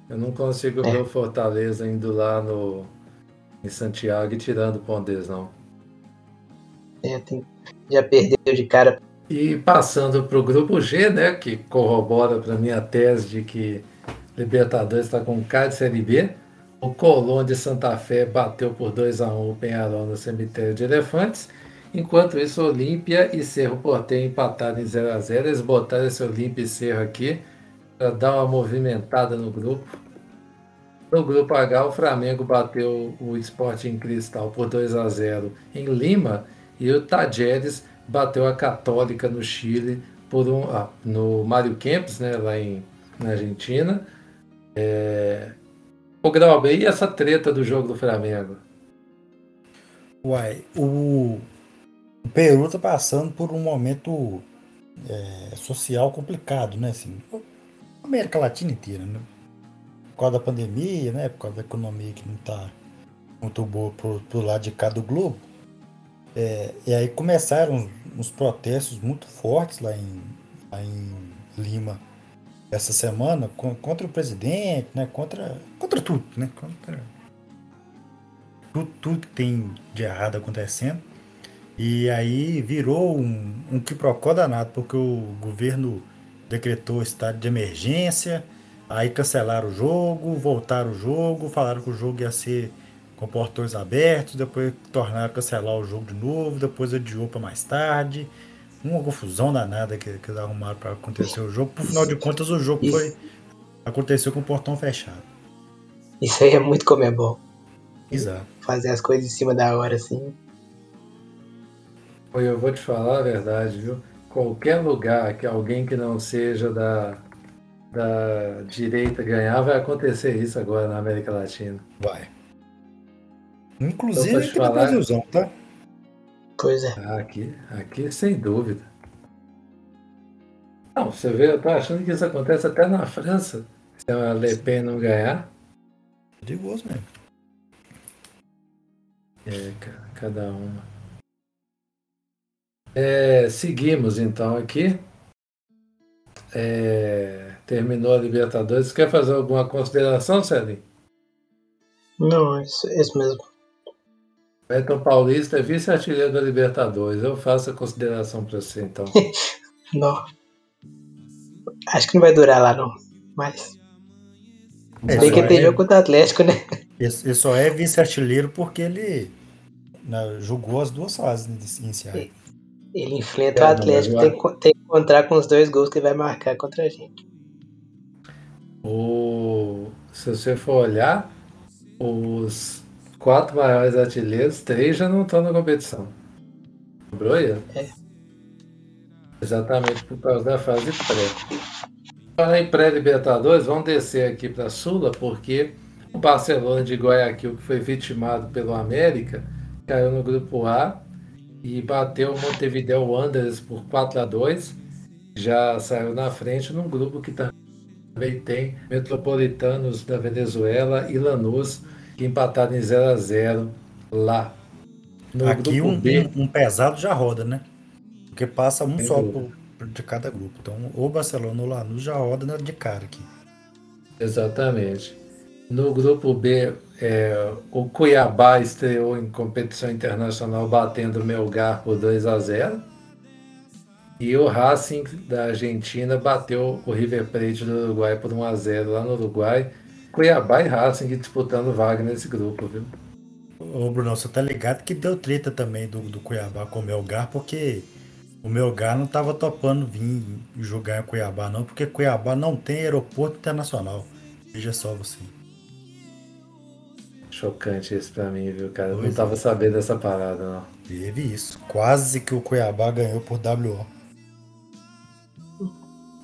Eu não consigo é. ver o Fortaleza indo lá no, em Santiago e tirando o Pondês, não. É, tem, já perdeu de cara. E passando para o grupo G, né, que corrobora para minha tese de que Libertadores está com cara de Série B, o Colón de Santa Fé bateu por 2 a 1 o Penharol no cemitério de Elefantes. Enquanto isso, Olímpia e Cerro Porteño empataram em 0 a 0 Eles botaram esse Olímpia e Cerro aqui para dar uma movimentada no grupo. No grupo H, o Flamengo bateu o Sporting Cristal por 2 a 0 em Lima e o Tajeres bateu a Católica no Chile por um, ah, no Mário Kempis, né, lá em, na Argentina. É, Ô Grauber, e essa treta do jogo do Flamengo? Uai, o, o Peru tá passando por um momento é, social complicado, né? Assim, América Latina inteira, né? Por causa da pandemia, né? Por causa da economia que não tá muito boa pro, pro lado de cá do globo. É, e aí começaram uns protestos muito fortes lá em, lá em Lima essa semana contra o presidente, né? Contra, contra tudo, né? Contra tudo, tudo que tem de errado acontecendo. E aí virou um, um quiprocó danado, porque o governo decretou estado de emergência, aí cancelaram o jogo, voltaram o jogo, falaram que o jogo ia ser com portões abertos, depois tornaram cancelar o jogo de novo, depois adiou para mais tarde uma confusão danada que, que eles arrumaram para acontecer o jogo. Por final de contas, o jogo Isso. foi aconteceu com o portão fechado. Isso aí é muito como é bom. Exato. Fazer as coisas em cima da hora, assim. Eu vou te falar a verdade, viu? Qualquer lugar que alguém que não seja da, da direita ganhar, vai acontecer isso agora na América Latina. Vai. Inclusive então, aqui falar... no Brasilzão, tá? Pois é. Ah, aqui, aqui sem dúvida. Não, você vê, eu tô achando que isso acontece até na França. Se a Le Pen não ganhar. Perigoso mesmo. É, cada uma. É, seguimos então aqui. É, terminou a Libertadores. Quer fazer alguma consideração, Celinho? Não, é isso, é isso mesmo. Beto Paulista é vice-artilheiro da Libertadores. Eu faço a consideração para você, então. *laughs* não. Acho que não vai durar lá, não. Mas. É, tem que ter é... jogo contra o Atlético, né? Ele só é vice-artilheiro porque ele né, jogou as duas fases iniciais. Ele enfrenta é, o Atlético, tem, tem, que encontrar com os dois gols que ele vai marcar contra a gente. O... Se você for olhar, os quatro maiores artilheiros, três já não estão na competição. Lembrou aí? É. Exatamente por causa da fase pré. Para em pré-Libertadores, vamos descer aqui para Sula, porque o Barcelona de Guayaquil, que foi vitimado pelo América, caiu no grupo A e bateu o Montevideo Wanderers por 4 a 2 Já saiu na frente num grupo que também tem Metropolitanos da Venezuela e Lanús que empataram em 0 a 0 lá. No Aqui um, um, pesado já roda, né? Porque passa um Sem só por, de cada grupo. Então, o Barcelona ou Lanús já roda de cara aqui. Exatamente. No grupo B, é, o Cuiabá estreou em competição internacional batendo o Melgar por 2 a 0 e o Racing da Argentina bateu o River Plate do Uruguai por 1 a 0 lá no Uruguai. Cuiabá e Racing disputando vaga nesse grupo, viu? Ô Bruno, você tá ligado que deu treta também do, do Cuiabá com o Melgar, porque o Melgar não tava topando vir jogar em Cuiabá não, porque Cuiabá não tem aeroporto internacional. Veja só você. Chocante isso pra mim, viu, cara? Pois não tava é. sabendo dessa parada, não. Teve isso. Quase que o Cuiabá ganhou por WO.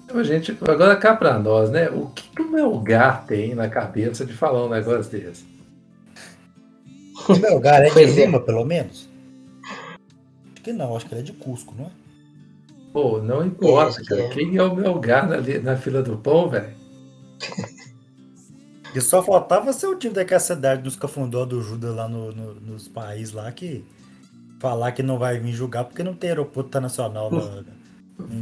Então, gente, agora cá para nós, né? O que, o Melgar tem na cabeça de falar um negócio desse? O Melgar é de é. Lima, pelo menos? Acho que não, acho que ele é de Cusco, não é? Pô, não importa, cara. É. Quem é o Melgar na, na fila do pão, velho? *laughs* E só faltava ser o time daquela cidade dos cafundó do Judas lá no, no, nos países lá que falar que não vai vir julgar porque não tem aeroporto internacional lá.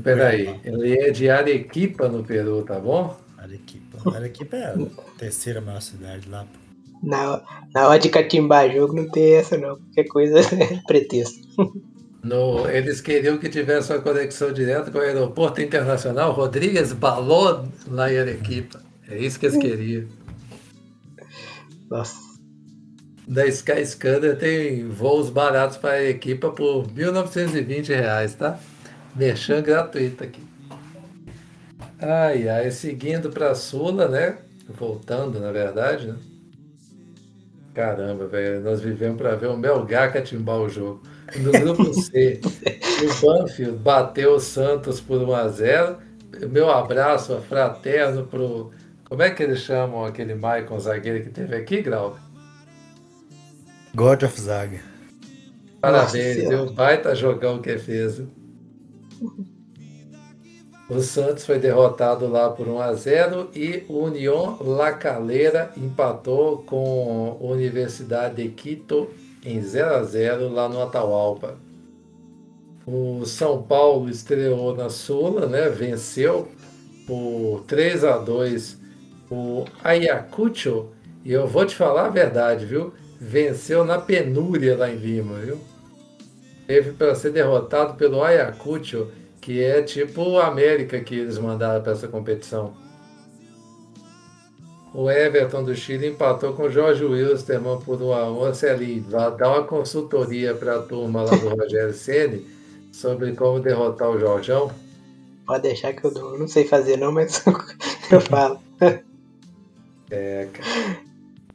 Peraí, ele é de Arequipa no Peru, tá bom? Arequipa. Arequipa é a terceira maior cidade lá. Na, na hora de catimbar jogo não tem essa não. Qualquer coisa *laughs* é pretexto. No, eles queriam que tivesse uma conexão direta com o aeroporto internacional Rodrigues Baló lá em Arequipa. É isso que eles queriam. Nossa. Da Sky Scanner tem voos baratos para a Arequipa por 1.920 reais, tá? Merchan gratuito aqui. Ai, ai, seguindo para Sula, né? Voltando, na verdade, né? Caramba, velho, nós vivemos para ver o Melgar catimbar o jogo. No grupo C, *laughs* o Banfield bateu o Santos por 1 a 0 Meu abraço fraterno pro, Como é que eles chamam aquele Maicon zagueiro que teve aqui, Grau? God of Zaga. Parabéns, viu? Baita jogão que fez. O Santos foi derrotado lá por 1 a 0 e o União La Calera empatou com a Universidade de Quito em 0 a 0 lá no Atahualpa. O São Paulo estreou na Sula, né? Venceu por 3 a 2 o Ayacucho e eu vou te falar a verdade, viu? Venceu na penúria lá em Lima, viu? Teve para ser derrotado pelo Ayacucho, que é tipo o América que eles mandaram para essa competição. O Everton do Chile empatou com o Jorge Wilstermann por 1 a 1 ali, vai dar uma consultoria para a turma lá do Rogério *laughs* Ceni sobre como derrotar o Jorjão. Pode deixar que eu dou. Não sei fazer não, mas *laughs* eu falo. É, cara.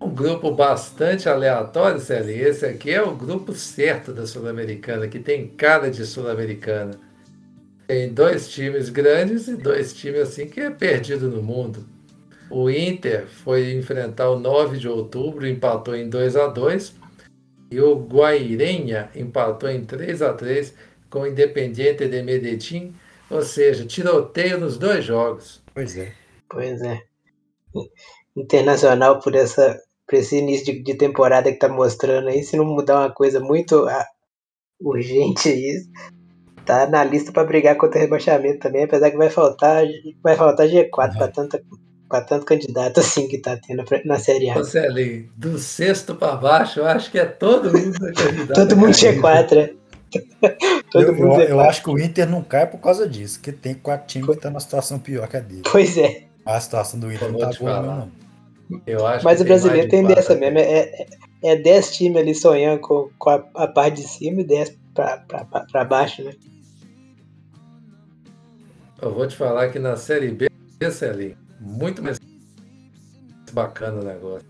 Um grupo bastante aleatório, Celi. Esse aqui é o grupo certo da Sul-Americana, que tem cara de Sul-Americana. Tem dois times grandes e dois times assim que é perdido no mundo. O Inter foi enfrentar o 9 de outubro, empatou em 2 a 2 e o Guairenha empatou em 3 a 3 com o Independiente de Medellín, ou seja, tiroteio nos dois jogos. Pois é. Pois é. Internacional por essa por esse início de, de temporada que tá mostrando aí, se não mudar uma coisa muito ah, urgente aí, tá na lista para brigar contra o rebaixamento também, apesar que vai faltar vai faltar G4 para tanta para tanto candidato assim que tá tendo na Série A. Você ali, do sexto para baixo, eu acho que é todo mundo *laughs* candidato. todo mundo G4, é. *laughs* *laughs* Todo eu, mundo eu, eu acho que o Inter não cai por causa disso, que tem quatro times que estão numa situação pior que a dele. Pois é. A situação do Inter não tá boa, não. Eu acho Mas o brasileiro tem, tem dessa mesmo. É, é 10 é times ali sonhando com, com a, a, parte de cima e 10 pra, pra, pra, pra baixo, né? Eu vou te falar que na Série B, ali, muito mais bacana o negócio.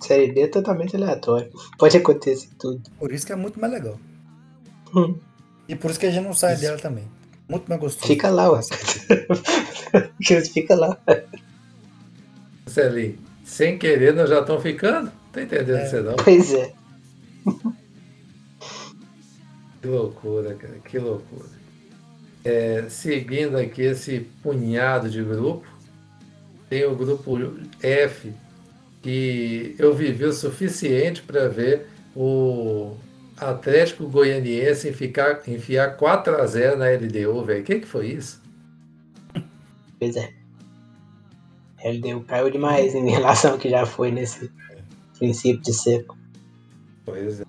Série B é totalmente aleatório. Pode acontecer tudo. Por isso que é muito mais legal. Hum. E por isso que a gente não sai isso. dela também. Muito mais gostoso. Fica lá, ué. *laughs* *laughs* Fica lá. Celinho, sem querer nós já estamos ficando? Tá entendendo é. você não? Pois é. *laughs* Que loucura, cara, que loucura. É, seguindo aqui esse punhado de grupo, tem o grupo F, que eu vivi o suficiente para ver o Atlético Goianiense enfiar, enfiar 4 a 0 na LDU, velho. O que, que foi isso? Pois é. LDU caiu demais em *laughs* relação ao que já foi nesse princípio de seco. Pois é.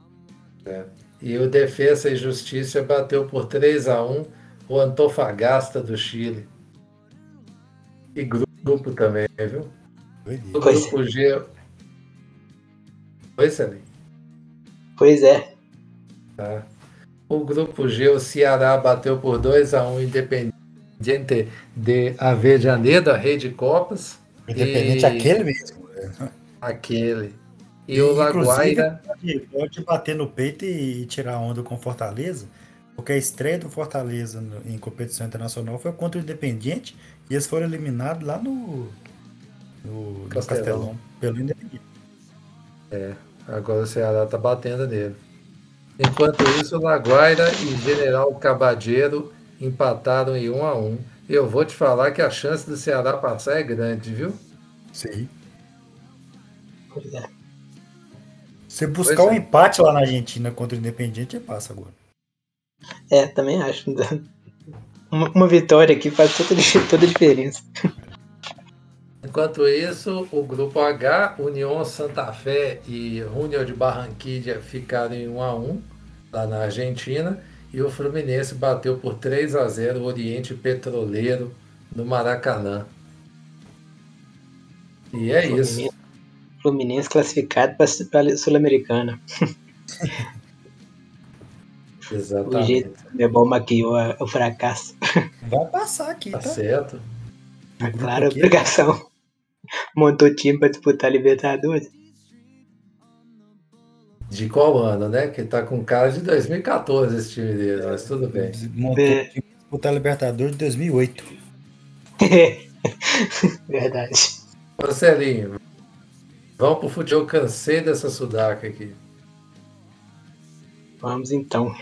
é. E o Defesa e Justiça bateu por 3 a 1 o Antofagasta do Chile. E grupo também, viu? O grupo é. G. Oi, Celinho. Pois é. Tá. O grupo G, o Ceará bateu por 2 a 1 Independente de Avejaneda, Rei de Copas. Independente e... aquele mesmo. Né? Aquele. E, e o Laguaira. Pode, pode bater no peito e tirar onda com Fortaleza, porque a estreia do Fortaleza no, em competição internacional foi contra o Independiente e eles foram eliminados lá no, no, Castelão. no Castelão pelo Independiente. É, agora o Ceará tá batendo nele. Enquanto isso, Laguaira e General Cabadeiro empataram em 1 a 1 Eu vou te falar que a chance do Ceará passar é grande, viu? Sim. Se buscar um é. empate lá na Argentina contra o Independiente, passa agora. É, também acho. Uma, uma vitória aqui faz toda, toda a diferença. Enquanto isso, o grupo H, União Santa Fé e Junior de Barranquilla ficaram em 1 a 1 lá na Argentina e o Fluminense bateu por 3 a 0 o Oriente Petroleiro no Maracanã. E é Fluminense, isso. Fluminense classificado para a Sul-Americana. *laughs* Exatamente. O jeito que o bom maquiou o fracasso. *laughs* Vai passar aqui, tá? Tá certo. A clara obrigação. Montou time para disputar a Libertadores. De qual ano, né? Que tá com cara de 2014 esse time dele, mas tudo bem. Montou é. disputar Libertadores de 2008. *laughs* Verdade. Marcelinho, vamos pro futebol. Cansei dessa sudaca aqui. Vamos então.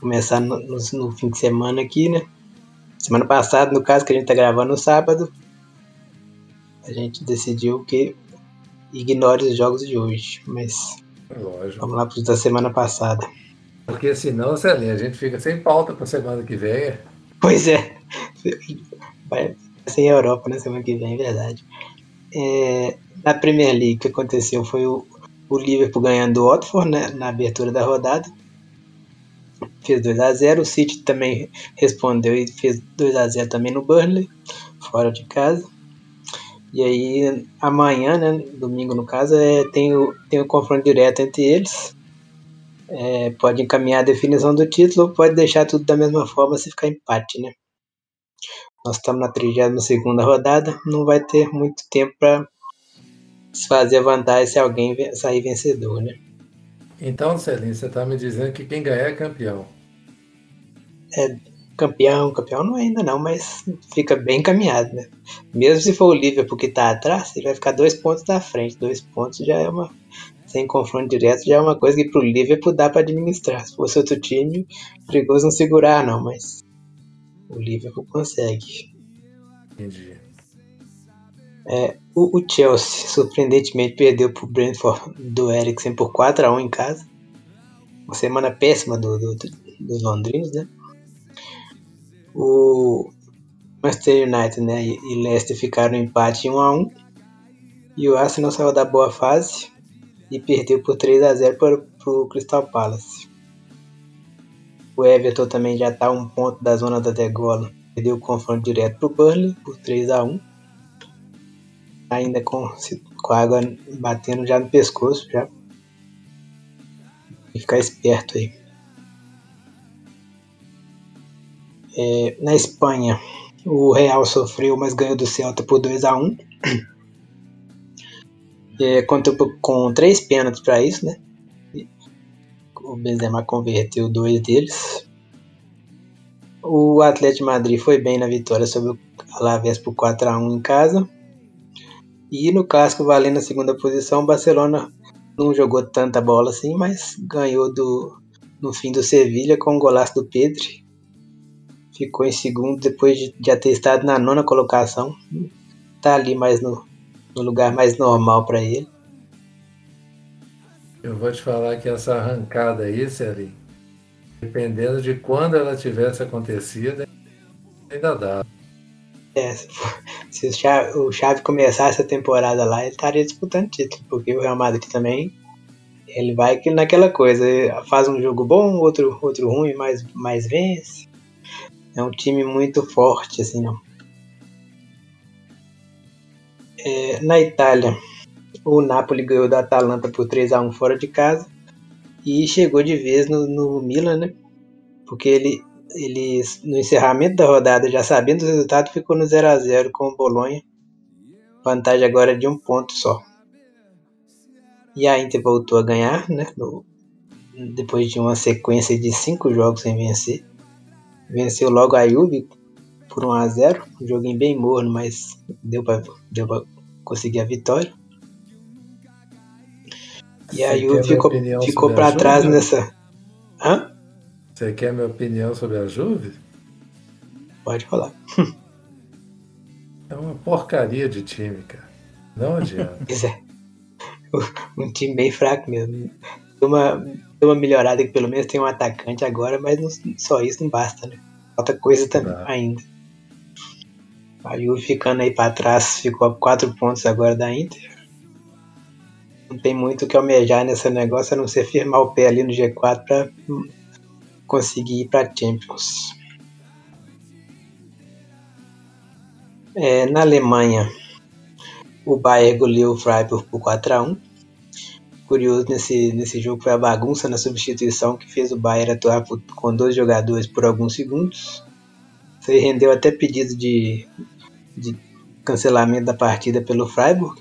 Começar no, no, no, fim de semana aqui, né? Semana passada, no caso, que a gente tá gravando no sábado, a gente decidiu que ignore os jogos de hoje. Mas Lógico. vamos lá pros da semana passada. Porque senão, Celinho, a gente fica sem pauta pra semana que vem. Pois é. Vai ser em Europa na semana que vem, é verdade. É, na Premier League, o que aconteceu foi o, o Liverpool ganhando o Watford né, na abertura da rodada. Fez 2 a 0 O City também respondeu e fez 2 a 0 também no Burnley, fora de casa. E aí, amanhã, né, domingo no caso, é, tem, o, tem o confronto direto entre eles. É, pode encaminhar a definição do título, pode deixar tudo da mesma forma se ficar empate, né? Nós estamos na 32 rodada, não vai ter muito tempo para se fazer vantagem se alguém sair vencedor, né? Então, Celinho, você está me dizendo que quem ganhar é campeão. É, campeão, campeão não é ainda não, mas fica bem encaminhado, né? Mesmo se for o Liverpool que está atrás, ele vai ficar dois pontos da frente. Dois pontos já é uma. Sem confronto direto, já é uma coisa que pro Liverpool dá para administrar. Se fosse outro time, perigoso não segurar, não, mas o Liverpool consegue. Entendi. É, o, o, Chelsea surpreendentemente perdeu para o Brentford do Eriksen por 4 a 1 em casa. Uma semana péssima do, do, do, dos londrinos, né? O Manchester United né, e, Leicester ficaram no empate 1 a 1 e o Arsenal saiu da boa fase e perdeu por 3 a 0 para, o Crystal Palace. O Everton também já está a um ponto da zona da degola. Perdeu o confronto direto para o Burnley por 3 a 1 ainda com, com a água batendo já no pescoço já. E ficar esperto aí. É, na Espanha, o Real sofreu, mas ganhou do Celta por 2 a 1 *clears throat* é, Contou com três pênaltis para isso, né? O Benzema converteu dois deles. O Atlético Madrid foi bem na vitória sobre o Alavés por 4 a 1 em casa. E no casco, valendo a segunda posição, o Barcelona não jogou tanta bola assim, mas ganhou do, no fim do Sevilha com o golaço do Pedro. Ficou em segundo depois de já ter estado na nona colocação. Tá ali mais no, no lugar mais normal para ele. Eu vou te falar que essa arrancada aí, Celinho, dependendo de quando ela tivesse acontecido, ainda dá. É, se, o, Chave, o começasse a temporada lá, ele estaria disputando título, porque o Real Madrid também ele vai que naquela coisa, faz um jogo bom, outro, outro ruim, mas, mas vence. É um time muito forte, assim, não. É, na Itália, o Napoli ganhou da Atalanta por 3 a 1 fora de casa e chegou de vez no, no Milan, né? Porque ele ele, no encerramento da rodada, já sabendo o resultado, ficou no 0 a 0 com o Bolonha. Vantagem agora de um ponto só. E a Inter voltou a ganhar, né? No, depois de uma sequência de cinco jogos sem vencer. Venceu logo a Juve por 1 a 0 Um joguinho bem morno, mas deu para deu pra conseguir a vitória. E a Juve ficou, ficou para trás nessa. Hã? Você quer minha opinião sobre a Juve? Pode falar. É uma porcaria de time, cara. Não *laughs* adianta. Pois é. Um time bem fraco mesmo. Uma, deu uma melhorada que pelo menos tem um atacante agora, mas não, só isso não basta, né? Falta coisa também ainda. A Juve ficando aí para trás, ficou a 4 pontos agora da Inter. Não tem muito o que almejar nesse negócio, a não ser firmar o pé ali no G4 para conseguir ir para Champions. É, na Alemanha, o Bayern goleou o Freiburg por 4 a 1 Curioso nesse, nesse jogo foi a bagunça na substituição que fez o Bayern atuar por, com dois jogadores por alguns segundos. Isso aí rendeu até pedido de, de cancelamento da partida pelo Freiburg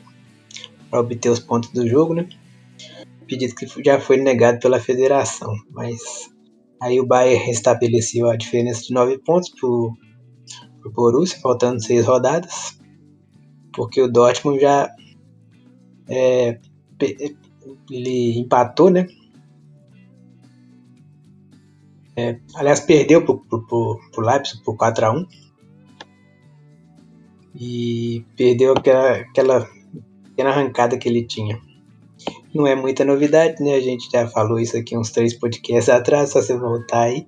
para obter os pontos do jogo, né? Pedido que já foi negado pela federação, mas Aí o Bayern restabeleceu a diferença de 9 pontos para o Borussia, faltando 6 rodadas. porque o Dortmund já é, ele empatou, né? É, aliás, perdeu pro, pro, pro, pro Leipzig por 4x1. E perdeu aquela, aquela pequena arrancada que ele tinha. Não é muita novidade, né? A gente já falou isso aqui uns três podcasts atrás, só você voltar aí.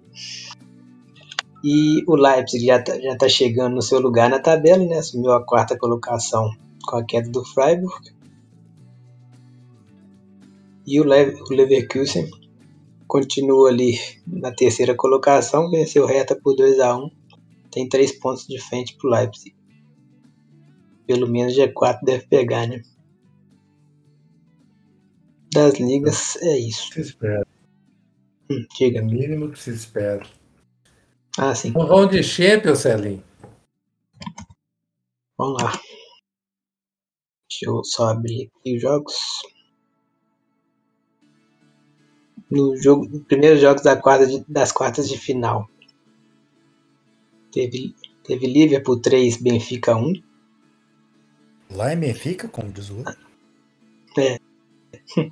E o Leipzig já tá, já tá chegando no seu lugar na tabela, né? Assumiu a quarta colocação com a queda do Freiburg. E o, o Leverkusen continua ali na terceira colocação, venceu reta por 2 a 1 tem três pontos de frente pro Leipzig. Pelo menos G4 deve pegar, né? Das ligas é isso. Se espera. Hum, diga. É o mínimo que se espera. Ah, sim. Então vamos de Champions, Celinho. Vamos lá. Deixa eu só abrir aqui os jogos. No jogo, primeiros jogos da quarta de, das quartas de final. Teve, teve Liverpool 3, Benfica 1. Lá em Benfica, como diz o outro. É. *laughs*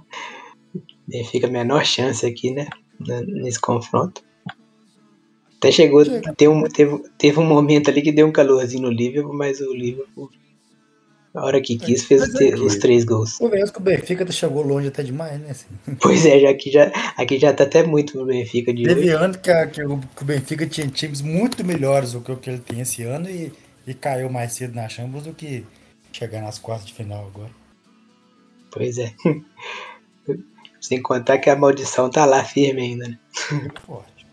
Benfica menor chance aqui, né? Nesse confronto. Até chegou, teve um, teve, teve um momento ali que deu um calorzinho no Liverpool, mas o Liverpool, na hora que quis, fez é os três gols. O mesmo que o Benfica chegou longe até demais, né? Assim. *laughs* Pois é, já aqui já, aqui já tá até muito no Benfica de Teve hoje. ano que, a, que, o, que, o, Benfica tinha times muito melhores do que o que ele tem esse ano e, e caiu mais cedo na Champions do que chegar nas quartas de final agora. Pois é. *laughs* Sem contar que a maldição tá lá firme ainda, né? Muito forte.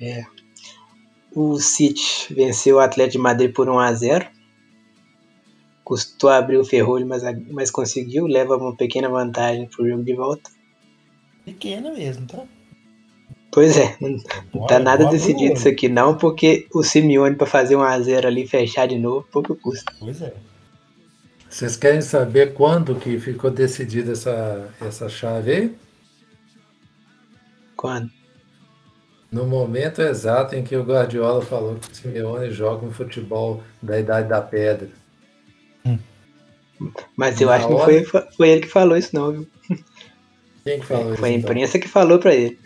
É. O City venceu o Atlético de Madrid por 1 a 0 Custou abrir o ferrolho, mas, mas conseguiu. Leva uma pequena vantagem pro jogo de volta. Pequena mesmo, tá? Pois é, não, não tá nada decidido isso aqui não, porque o Simeone para fazer um a 0 ali fechar de novo, pouco custa. Pois é. Vocês querem saber quando que ficou decidida essa, essa chave aí? Quando? No momento exato em que o Guardiola falou que o Simeone joga um futebol da idade da pedra. Mas eu Na acho que não foi, foi ele que falou isso, não, viu? Quem que falou foi isso? Foi a então? imprensa então? que falou pra ele.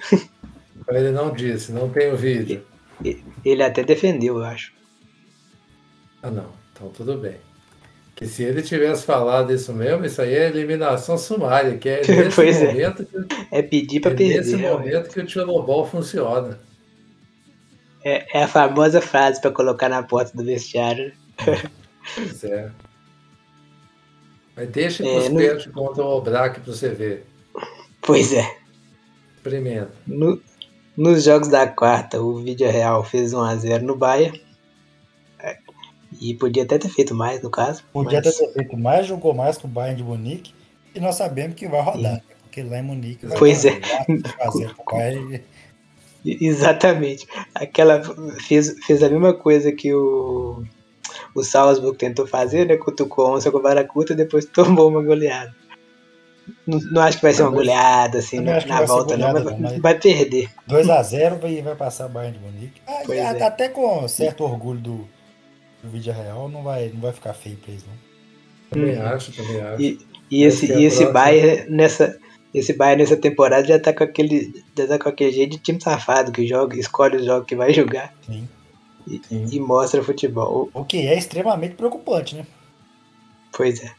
Ele não disse, não tem o vídeo. Ele até defendeu, eu acho. Ah, não. Então tudo bem. Que se ele tivesse falado isso mesmo, isso aí é eliminação sumária, que é *laughs* nesse pois é. momento é. que, é pedir para é perder. nesse momento que o Tchonobol funciona. É, é, a famosa frase para colocar na porta do vestiário. Pois é. Mas deixa é, os no... pés contra o Obraque para você ver. Pois é. Experimenta. No, nos jogos da quarta, o Vídeo Real fez 1x0 no Bahia. E podia até ter feito mais, no caso. Podia mas... ter feito mais, jogou mais com o Bayern de Munique. E nós sabemos que vai rodar, né? porque lá em Munique. Pois é. Bayern... *laughs* Exatamente. Aquela fez, fez a mesma coisa que o, o Salzburg tentou fazer, né? Cutucou onça com vara curta e depois *laughs* tomou uma goleada. Não, não, acho que vai ser uma goleada assim na, na volta, goleada, não, mas, não, vai perder. 2x0 e vai passar o Bayern de Munique. Ah, é. Até com certo orgulho do, no vídeo real não vai, não vai ficar feio pra eles, não. Também hum. acho, também acho. E, e esse, e esse Bayern nessa. Esse Bayern nessa temporada já tá com aquele. Já tá com aquele jeito de time safado que joga, escolhe os jogos que vai jogar. Sim. E, e mostra futebol. O que é extremamente preocupante, né? Pois é.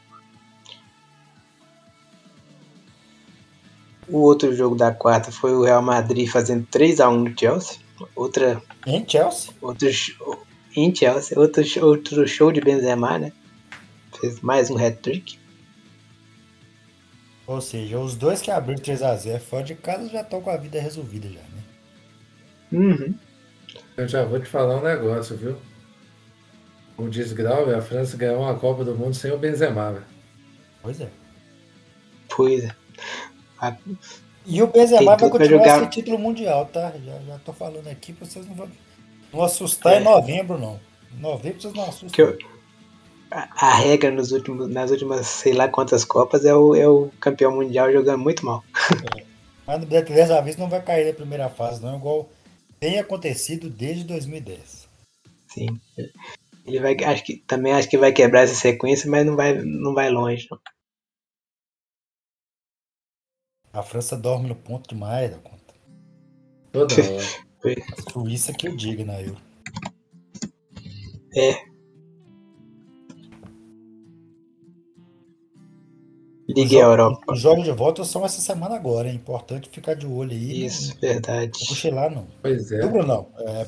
O outro jogo da quarta foi o Real Madrid fazendo 3 a 1 no Chelsea. Outra. Em Chelsea? Outro, em Chelsea. Outro, outro show de Benzema, né? Fez mais um hat-trick. Ou seja, os dois que abriram 3x0 fora de casa já estão com a vida resolvida já, né? Uhum. Eu já vou te falar um negócio, viu? O desgrau, a França ganhou uma Copa do Mundo sem o Benzema, velho. Pois é. Pois é. A... E o Benzema vai continuar jogar... esse título mundial, tá? Já, já tô falando aqui, vocês não vão não assustar é. em novembro, não. Em novembro vocês não assustam. Eu, a, a, regra nos últimos, nas últimas sei lá quantas Copas é o, é o campeão mundial jogando muito mal. É. Mas dessa vez não vai cair na primeira fase, não, igual tem acontecido desde 2010. Sim. Ele vai, acho que, também acho que vai quebrar essa sequência, mas não vai, não vai longe. Não. A França dorme no ponto demais da conta. Toda hora. *laughs* A Suíça que eu diga, né? Eu. É. Liga Europa. Os jogos de volta são essa semana agora, é importante ficar de olho aí. Isso, não, verdade. Não cochilar, não. Pois é. Lembra, não? É,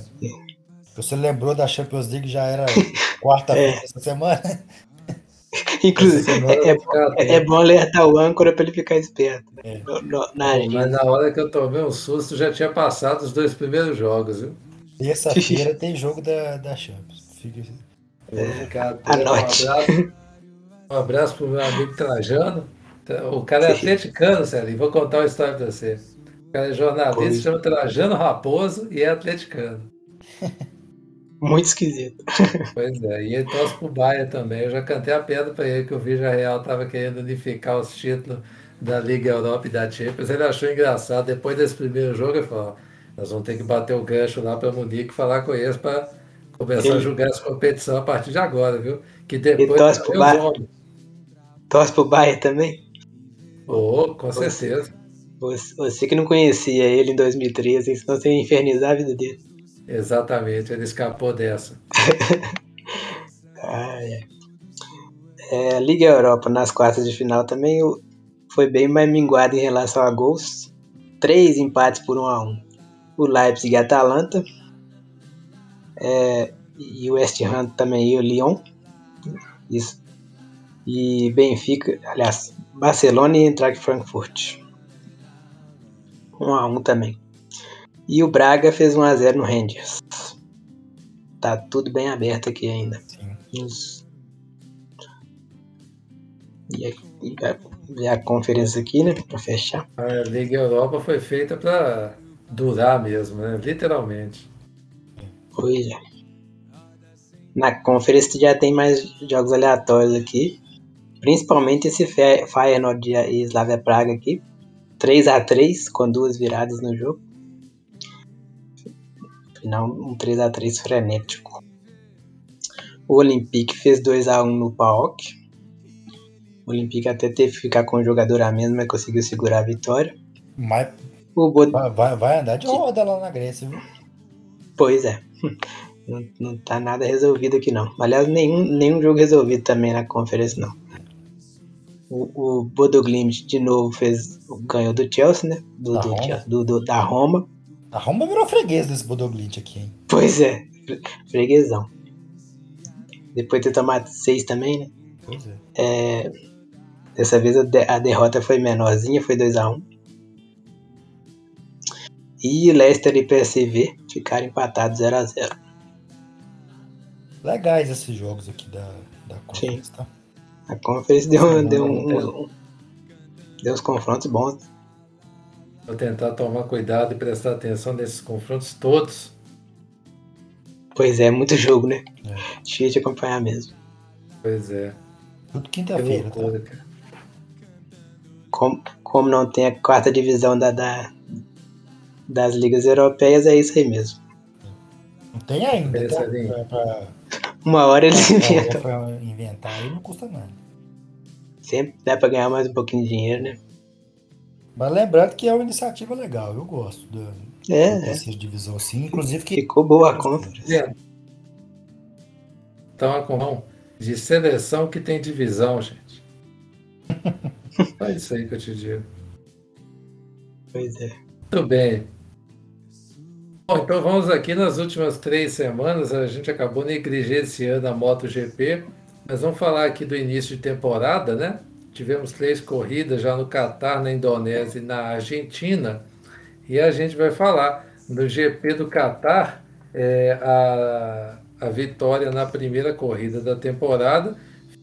você lembrou da Champions League já era *laughs* quarta-feira é. essa semana? *laughs* Inclusive, é, é, é, bom alertar o âncora para ele ficar esperto. Né? É. No, na Mas na hora que eu tomei um susto, já tinha passado os dois primeiros jogos, viu? Terça-feira tem jogo da, da Champions. Fica... É, cara, um abraço, um abraço pro meu amigo Trajano. O cara é atleticano, Célio. Vou contar uma história para você. O cara é jornalista, chama Trajano Raposo e é atleticano. *laughs* Muito esquisito. *laughs* Pois é, e ele torce pro Bahia também. Eu já cantei a pedra para ele que o Vija Real estava querendo unificar os títulos da Liga Europa e da Champions. Ele achou engraçado. Depois desse primeiro jogo, ele falou: nós vamos ter que bater o gancho lá para Munique e falar com eles para começar ele... a julgar essa competição a partir de agora, viu? Que depois. Ele torce pro Bahia. Torce pro Bahia também? Oh, com certeza. Você, você que não conhecia ele em 2013, senão você ia infernizar a vida dele. Exatamente, ele escapou dessa. *laughs* ah, é. É, Liga Europa nas quartas de final também foi bem mais minguado em relação a gols. Três empates por 1 um a 1 um. O Leipzig e a Atalanta. É, e o West Ham também e o Lyon. Isso. E Benfica, aliás, Barcelona e Eintracht Frankfurt. 1 um a 1 um também. E o Braga fez 1x0 no Rangers. Tá tudo bem aberto aqui ainda. Sim. E, a, e, a, a, conferência aqui, né? Pra fechar. A Liga Europa foi feita pra durar mesmo, né? Literalmente. Pois é. Na conferência já tem mais jogos aleatórios aqui. Principalmente esse Feyenoord e Slavia Praga aqui. 3 a 3 com duas viradas no jogo final um 3 a 3 frenético. O Olympique fez 2 a 1 no PAOK. O Olympique até teve que ficar com o jogador a menos, mas conseguiu segurar a vitória. Mas o Bod... vai, vai andar de roda lá na Grécia, viu? Pois é. *laughs* Não, não tá nada resolvido aqui não. Aliás, nenhum, nenhum jogo resolvido também na conferência não. O, o de novo fez ganhou do Chelsea, né? Do, da, do, Roma. Do, do, da Roma. A Roma virou freguês desse Bodoglint aqui, hein? Pois é, freguesão. Depois de ter tomado seis também, né? Pois é. é dessa vez a, de, a, derrota foi menorzinha, foi 2x1. Um. E Leicester e PSV ficaram empatados 0x0. Legais esses jogos aqui da, da Conference, tá? A Conference deu, deu, um, um, deu uns confrontos bons. Vou tentar tomar cuidado e prestar atenção nesses confrontos todos. Pois é, muito jogo, né? É. Difícil de acompanhar mesmo. Pois é. Tudo quinta-feira, tá? Como, como não tem a quarta divisão da, da, das ligas europeias, é isso aí mesmo. Não tem ainda, tá? Pra. Uma hora eles inventam. Inventar aí não custa nada. Sempre dá pra ganhar mais um pouquinho de dinheiro, né? Mas lembrando que é uma iniciativa legal, eu gosto da, é, dessa é. divisão assim, inclusive que. Ficou boa a conta. Então a com de seleção que tem divisão, gente. *laughs* é isso aí que eu te digo. Pois é. Muito bem. Bom, então vamos aqui nas últimas três semanas. A gente acabou negligenciando a MotoGP. Mas vamos falar aqui do início de temporada, né? Tivemos três corridas já no Catar, na Indonésia e na Argentina. E a gente vai falar no GP do Catar, é, a, a vitória na primeira corrida da temporada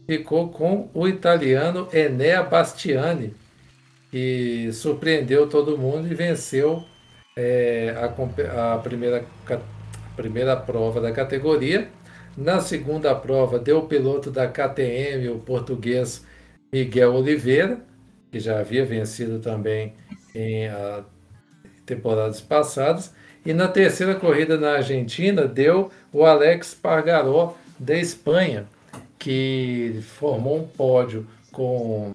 ficou com o italiano Enea Bastiani, que surpreendeu todo mundo e venceu é, a, a, primeira, a primeira prova da categoria. Na segunda prova, deu o piloto da KTM, o português Miguel Oliveira, que já havia vencido também em uh, temporadas passadas. E na terceira corrida na Argentina, deu o Alex Pargaró da Espanha, que formou um pódio com.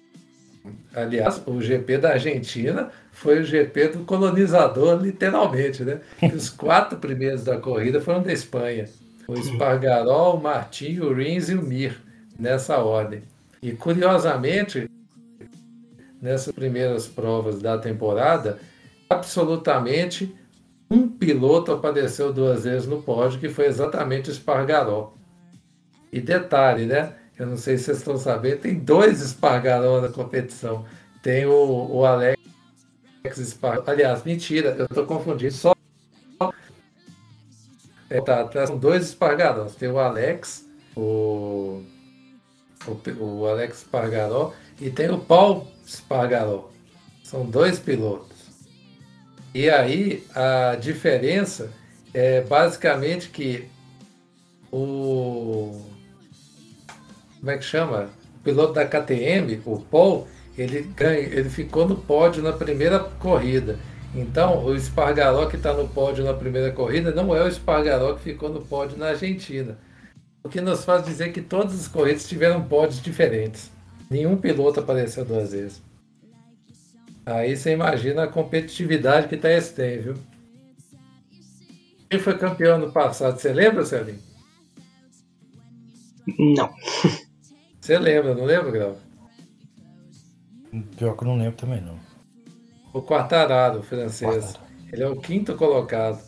Aliás, o GP da Argentina foi o GP do colonizador, literalmente, né? Os quatro primeiros da corrida foram da Espanha. O Espargaró, o Martinho, o Rins e o Mir, nessa ordem. E curiosamente, nessas primeiras provas da temporada, absolutamente um piloto apareceu duas vezes no pódio, que foi exatamente o Espargaró. E detalhe, né? Eu não sei se vocês estão sabendo, tem dois Espargaró na competição. Tem o, o Alex Espargaró. Aliás, mentira, eu estou confundindo. Só. É, tá, tá, são dois Espargarós. Tem o Alex, o, o, o Alex Espargaró, e tem o Paul Espargaró. São dois pilotos. E aí a diferença é basicamente que o como é que chama? O piloto da KTM, o Paul, ele ganha, ele ficou no pódio na primeira corrida. Então, o Espargaró que está no pódio na primeira corrida não é o Espargaró que ficou no pódio na Argentina. O que nos faz dizer que todas as corridas tiveram pódios diferentes. Nenhum piloto apareceu duas vezes. Aí você imagina a competitividade que tá esse tem, viu? Quem foi campeão no passado? Você lembra, Celinho? Não. *laughs* Você lembra, não lembra, Grau? Pior que eu não lembro também, não. O Quartararo, o francês. Quartararo. Ele é o quinto colocado.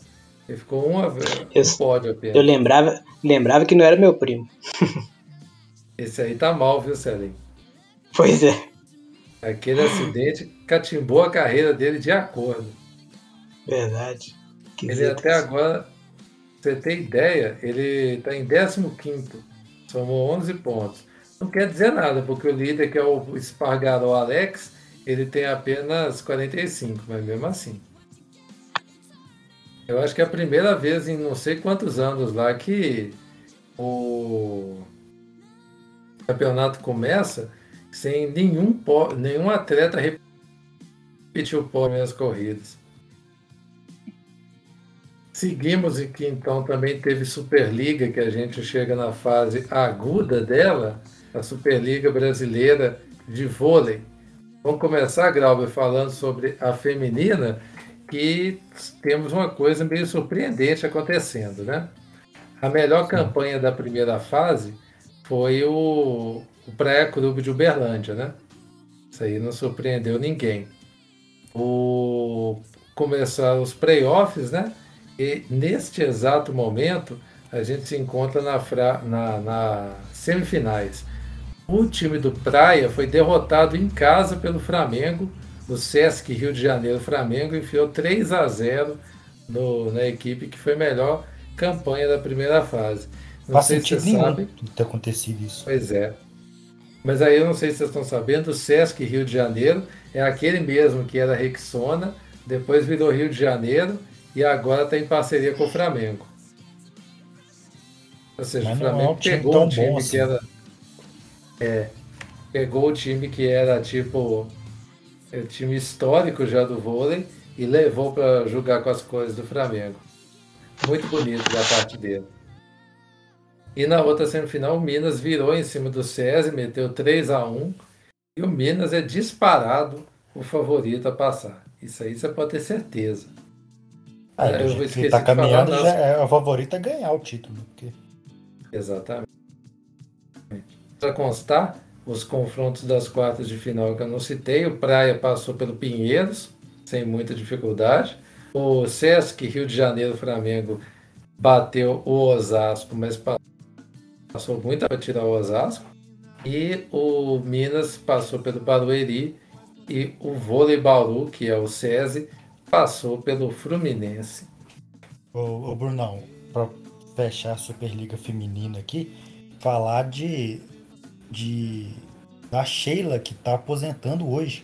Ele ficou uma vez no pódio apenas. Eu lembrava, lembrava que não era meu primo. Esse aí tá mal, viu, Celinho? Pois é. Aquele acidente catimbou a carreira dele de acordo. Verdade. Que ele até agora, você tem ideia, ele está em 15, somou 11 pontos. Não quer dizer nada, porque o líder, que é o Espargaró Alex, ele tem apenas 45, mas mesmo assim. Eu acho que é a primeira vez em não sei quantos anos lá que o campeonato começa sem nenhum, nenhum atleta repetir o pódio nas corridas. Seguimos e que então também teve Superliga, que a gente chega na fase aguda dela, a Superliga Brasileira de Vôlei. Vamos começar, Grauber, falando sobre a feminina, que temos uma coisa meio surpreendente acontecendo, né? A melhor campanha da primeira fase foi o, o Praia Clube de Uberlândia, né? Isso aí não surpreendeu ninguém. O começaram os playoffs, né? E neste exato momento a gente se encontra na, fra... na, na semifinais. O time do Praia foi derrotado em casa pelo Flamengo, no Sesc Rio de Janeiro. Flamengo enfiou 3 a 0 no, na equipe que foi melhor campanha da primeira fase. Não Faz sei se você sabe. ter acontecido isso. Pois é. Mas aí eu não sei se vocês estão sabendo, o Sesc Rio de Janeiro é aquele mesmo que era Rexona, depois virou Rio de Janeiro e agora está em parceria com o Flamengo. Ou seja, Mas o Flamengo é um pegou um time assim. que era. É, pegou o time que era tipo. É, time histórico já do vôlei e levou para jogar com as coisas do Flamengo. Muito bonito da parte dele. E na outra semifinal, o Minas virou em cima do SESI, meteu 3 a 1 e o Minas é disparado o favorito a passar. Isso aí você pode ter certeza. Ah, eu vou esquecer tá caminhando já é a favorita a ganhar o título. Porque... Exatamente. Para constar, os confrontos das quartas de final que eu não citei, o Praia passou pelo Pinheiros, sem muita dificuldade. O Sesc Rio de Janeiro Flamengo bateu o Osasco, mas passou muito para tirar o Osasco. E o Minas passou pelo Barueri e o Vôlei Bauru, que é o SESI, passou pelo Fluminense. Ô, ô Brunão, para fechar a Superliga Feminina aqui, falar de, de da Sheila que está aposentando hoje.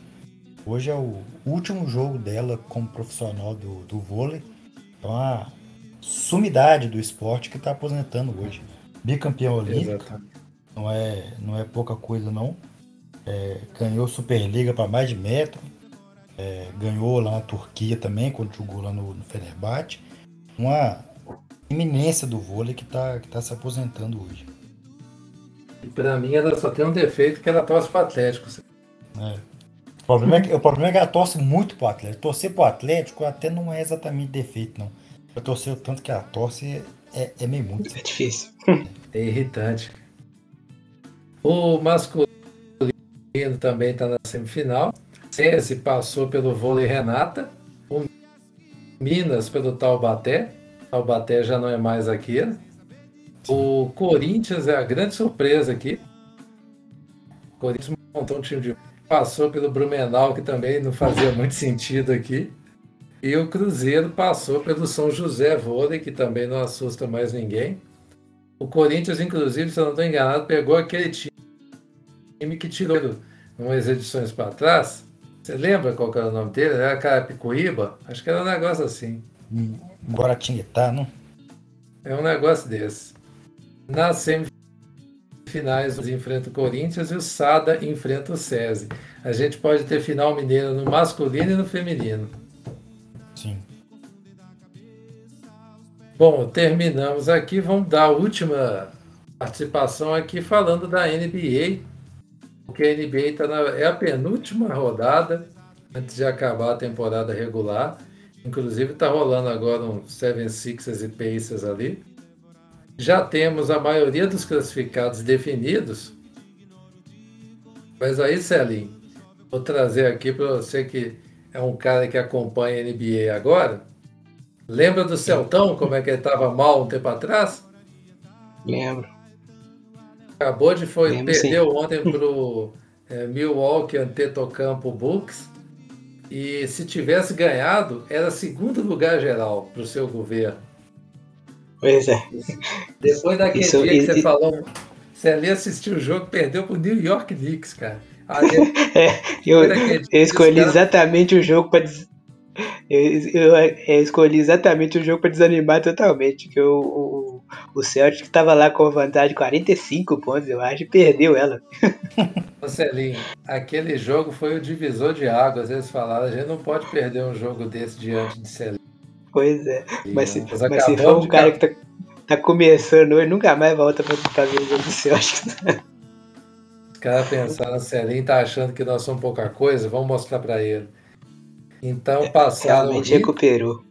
Hoje é o último jogo dela como profissional do, do vôlei. É uma sumidade do esporte que está aposentando hoje bicampeão olímpico. Não é, não é pouca coisa, não. É, ganhou Superliga para mais de metro. É, ganhou lá na Turquia também, quando jogou lá no, no Fenerbahçe. Uma eminência do vôlei que está que tá se aposentando hoje. E pra mim ela só tem um defeito que ela torce pro Atlético. É. O, problema é que, o problema é que ela torce muito pro Atlético. Torcer pro Atlético até não é exatamente defeito, não. Eu torcer o tanto que ela torce é, é meio muito. É difícil. É irritante. O masculino também está na semifinal. Cese passou pelo vôlei Renata. O Minas pelo Taubaté. Taubaté já não é mais aqui. O Corinthians é a grande surpresa aqui. O Corinthians montou um time de. Passou pelo Brumenau, que também não fazia muito sentido aqui. E o Cruzeiro passou pelo São José Vôlei, que também não assusta mais ninguém. O Corinthians, inclusive, se eu não estou enganado, pegou aquele time que tirou umas edições para trás. Você lembra qual era o nome dele? Era Carapicuíba? Acho que era um negócio assim. Guaratinguetá, não? É um negócio desse. Nas semifinais, enfrenta o Corinthians e o Sada enfrenta o SESI. A gente pode ter final mineiro no masculino e no feminino. Sim. Bom, terminamos aqui. Vamos dar a última participação aqui falando da NBA. Porque a NBA tá na, é a penúltima rodada antes de acabar a temporada regular. Inclusive está rolando agora um 76ers e Pacers ali. Já temos a maioria dos classificados definidos. Mas aí, Celinho, vou trazer aqui para você que é um cara que acompanha a NBA agora. Lembra do Celtão, como é que ele estava mal um tempo atrás? Lembro. Acabou de foi, Lembro, perdeu sim. ontem *laughs* para o é, Milwaukee Antetokounmpo Bucks. E se tivesse ganhado, era segundo lugar geral para o seu governo. Pois é. Depois daquele Isso, dia que você falou, você ali assistiu o jogo, perdeu para o New York Knicks, cara. *laughs* é, eu, eu escolhi exatamente o jogo para eu, eu, eu, escolhi exatamente o jogo para desanimar totalmente. Que o, o, o Celtic estava lá com vantagem de 45 pontos, eu acho, e perdeu ela. *laughs* Marcelinho, aquele jogo foi o divisor de águas. Eles falaram: a gente não pode perder um jogo desse diante de Celinho. Pois é, mas se, mas se for um cara que tá, tá começando hoje, nunca mais volta para ver o jogo do Celtic. Os caras pensaram, Celinho tá achando que nós somos pouca coisa, vamos mostrar para ele. Então é, passaram. Realmente recuperou.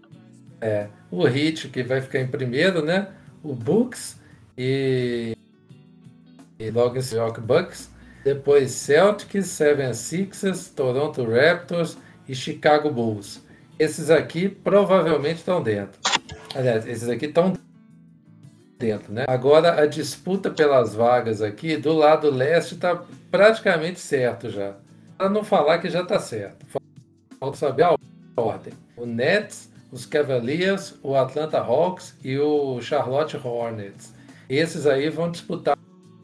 É, o Hit, que vai ficar em primeiro, né? O Bucks e, e logo esse York Bucks. Depois Celtics, Seven Sixers, Toronto Raptors e Chicago Bulls. Esses aqui provavelmente estão dentro. Aliás, esses aqui estão dentro, né? Agora a disputa pelas vagas aqui do lado leste está praticamente certo já. Para não falar que já está certo. Falta saber a ordem. O Nets, os Cavaliers, o Atlanta Hawks e o Charlotte Hornets. Esses aí vão disputar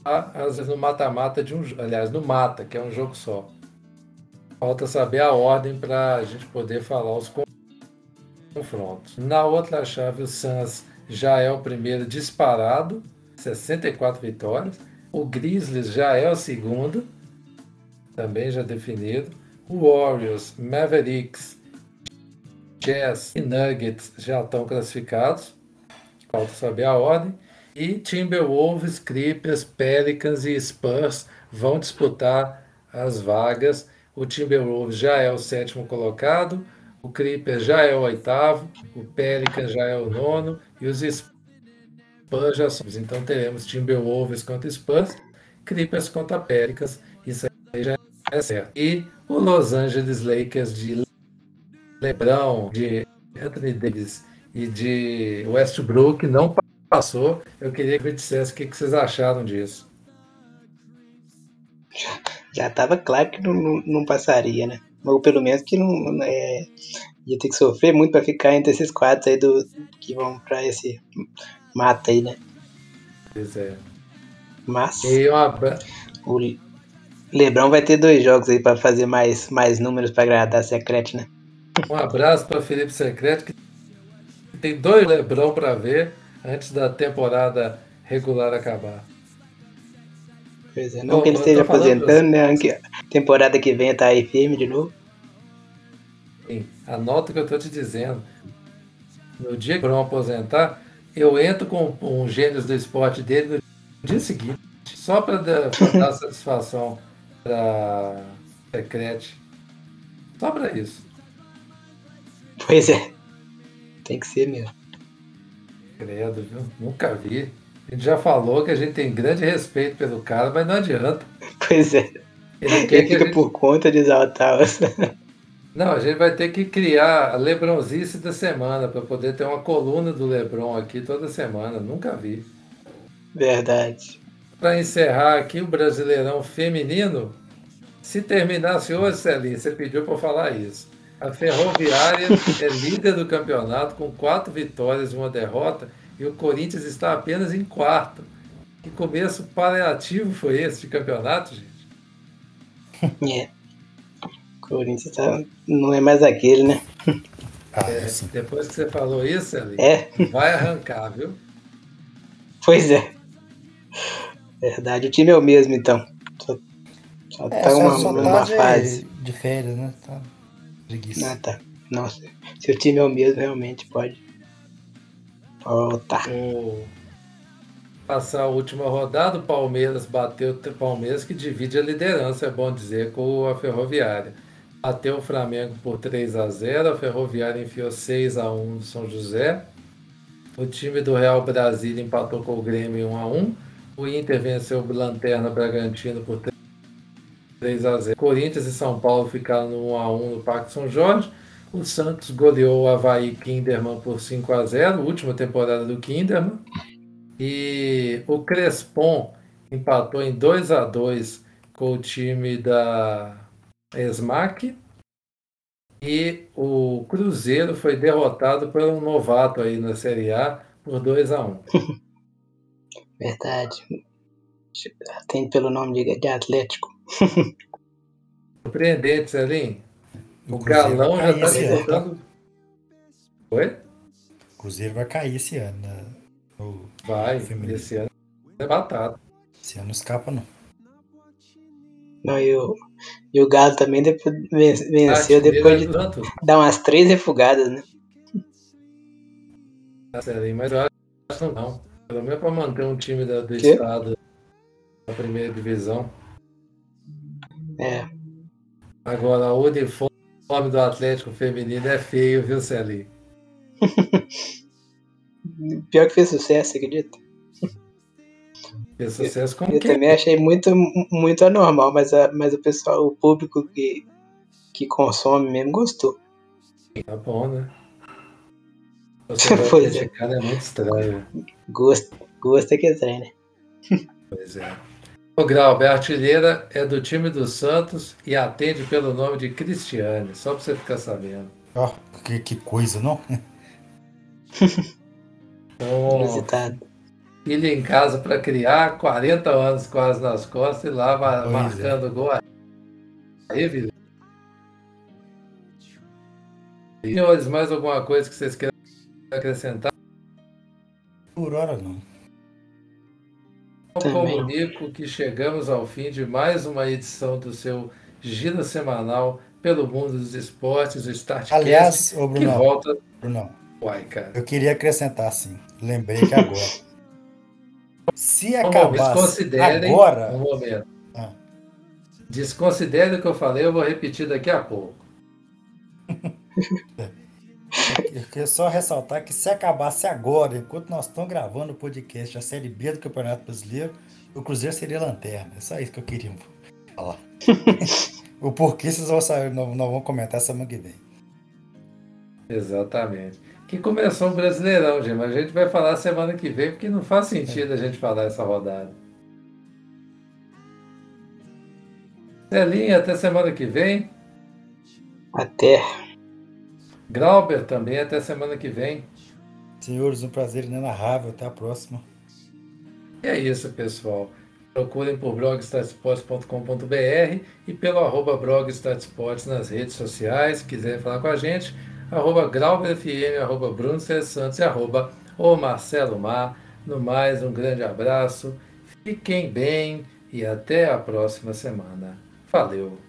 às vezes no mata-mata de um, aliás, no mata, que é um jogo só. Falta saber a ordem para a gente poder falar os confrontos. Na outra chave, o Suns já é o primeiro disparado, 64 vitórias. O Grizzlies já é o segundo, também já definido. O Warriors, Mavericks, Jazz e Nuggets já estão classificados. Falta saber a ordem. E Timberwolves, Clippers, Pelicans e Spurs vão disputar as vagas. O Timberwolves já é o sétimo colocado, o Clippers já é o oitavo, o Pelicans já é o nono e os Spurs já são. Então teremos Timberwolves contra Spurs, Clippers contra Pelicans. Isso aí já é certo. E o Los Angeles Lakers de LeBron, de Anthony Davis e de Westbrook não passou. Eu queria que me dissesse o que vocês acharam disso. Já estava claro que não, não, não passaria, né? Ou pelo menos que não é, ia ter que sofrer muito para ficar entre esses quatro aí do, que vão para esse mata aí, né? Pois é. Mas e uma... o Lebrão vai ter dois jogos aí para fazer mais, mais números para agradar a Secrete, né? Um abraço para Felipe Secreto, que tem dois Lebrão para ver antes da temporada regular acabar. Pois é, não Bom, que ele esteja aposentando, né? Temporada que vem tá aí firme de novo. Sim, anota o que eu tô te dizendo. No dia que vão aposentar, eu entro com um gênios do esporte dele no dia seguinte. Só para dar *laughs* satisfação para Secrete. Só para isso. Pois é. Tem que ser mesmo. Credo, viu? Nunca vi. A gente já falou que a gente tem grande respeito pelo cara, mas não adianta. Pois é. Ele, Ele fica gente... por conta de exaltar. Não, a gente vai ter que criar a Lebronzice da semana para poder ter uma coluna do Lebron aqui toda semana. Nunca vi. Verdade. Para encerrar aqui o Brasileirão Feminino, se terminasse hoje, Celinho, você pediu para falar isso. A Ferroviária é líder do campeonato com quatro vitórias e uma derrota e o Corinthians está apenas em quarto. Que começo paliativo foi esse de campeonato, gente? *laughs* É. O Corinthians tá, não é mais aquele, né? *laughs* Ah, é, depois que você falou isso, Eli, é. vai arrancar, viu? Pois é. Verdade, o time é o mesmo então. Só, só é, tá uma, só uma tá fase. De, de férias, né? Tá preguiça. Ah, tá. Nossa, se o time é o mesmo, realmente pode. Voltar. O... Passar a última rodada, o Palmeiras bateu o Palmeiras que divide a liderança, é bom dizer, com a Ferroviária. Bateu o Flamengo por 3 a 0 a Ferroviária enfiou 6 a 1 no São José. O time do Real Brasília empatou com o Grêmio 1 a 1 O Inter venceu o Lanterna Bragantino por 3 a 0 Corinthians e São Paulo ficaram no 1 a 1 no Parque São Jorge. O Santos goleou o Havaí Kinderman por 5 a 0 última temporada do Kinderman. E o Crespon empatou em 2 a 2 com o time da Esmac. E o Cruzeiro foi derrotado por um novato aí na Série A por 2 a 1 *laughs* Verdade. Tem pelo nome de, de Atlético. *laughs* Surpreendente, Celim. O, galão já está disputando. Oi? O Cruzeiro vai cair esse ano. Né? O vai, feminino. esse ano é batata. Esse ano não escapa, não. Não, e o, e o Galo também depois, venceu depois de tanto. dar umas três refugadas, né? Mas eu acho que não. Pelo menos para manter um time da, do que? estado na primeira divisão. É. Agora, o uniforme do Atlético Feminino é feio, viu, Celinho? *laughs* Pior que fez sucesso, acredita? Fez sucesso como Eu, que? também achei muito, muito anormal, mas, a, mas o pessoal, o público que, que consome mesmo gostou. Tá bom, né? Você *laughs* pois é. cara é muito estranho. Gosto, gosto é que é estranho, né? Pois é. O Grau, a artilheira é do time do Santos e atende pelo nome de Cristiane, só pra você ficar sabendo. Ó, oh, que, que coisa, não? *laughs* Inusitado. Filho em casa para criar, 40 anos quase nas costas e lá pois marcando é. gol. Aí, filho. Senhores, mais alguma coisa que vocês queiram acrescentar? Por hora não. Eu comunico que chegamos ao fim de mais uma edição do seu Giro Semanal pelo mundo dos esportes, o Startcast, Aliás, ô Bruno, que volta... Bruno, Uai, cara. Eu queria acrescentar assim, lembrei que agora. se acabasse agora... Um momento. Ah. Desconsidere o que eu falei, eu vou repetir daqui a pouco. *laughs* Eu queria só ressaltar que se acabasse agora, enquanto nós estamos gravando o podcast, a Série B do Campeonato Brasileiro, o Cruzeiro seria lanterna. É só isso que eu queria falar. *laughs* o porquê vocês vão saber, não, não vão comentar semana que vem. Exatamente. Que começou o Brasileirão, gente, mas a gente vai falar semana que vem, porque não faz sentido a gente falar essa rodada. Celinha, até semana que vem. Até. Glauber também, até semana que vem. Senhores, um prazer inenarrável. Até a próxima. E é isso, pessoal. Procurem por blogstatsports.com.br e pelo arroba blogstatsports nas redes sociais. Se quiserem falar com a gente, arroba GrauberFM, arroba Bruno Santos e arroba o Marcelo Mar. No mais, um grande abraço. Fiquem bem e até a próxima semana. Valeu!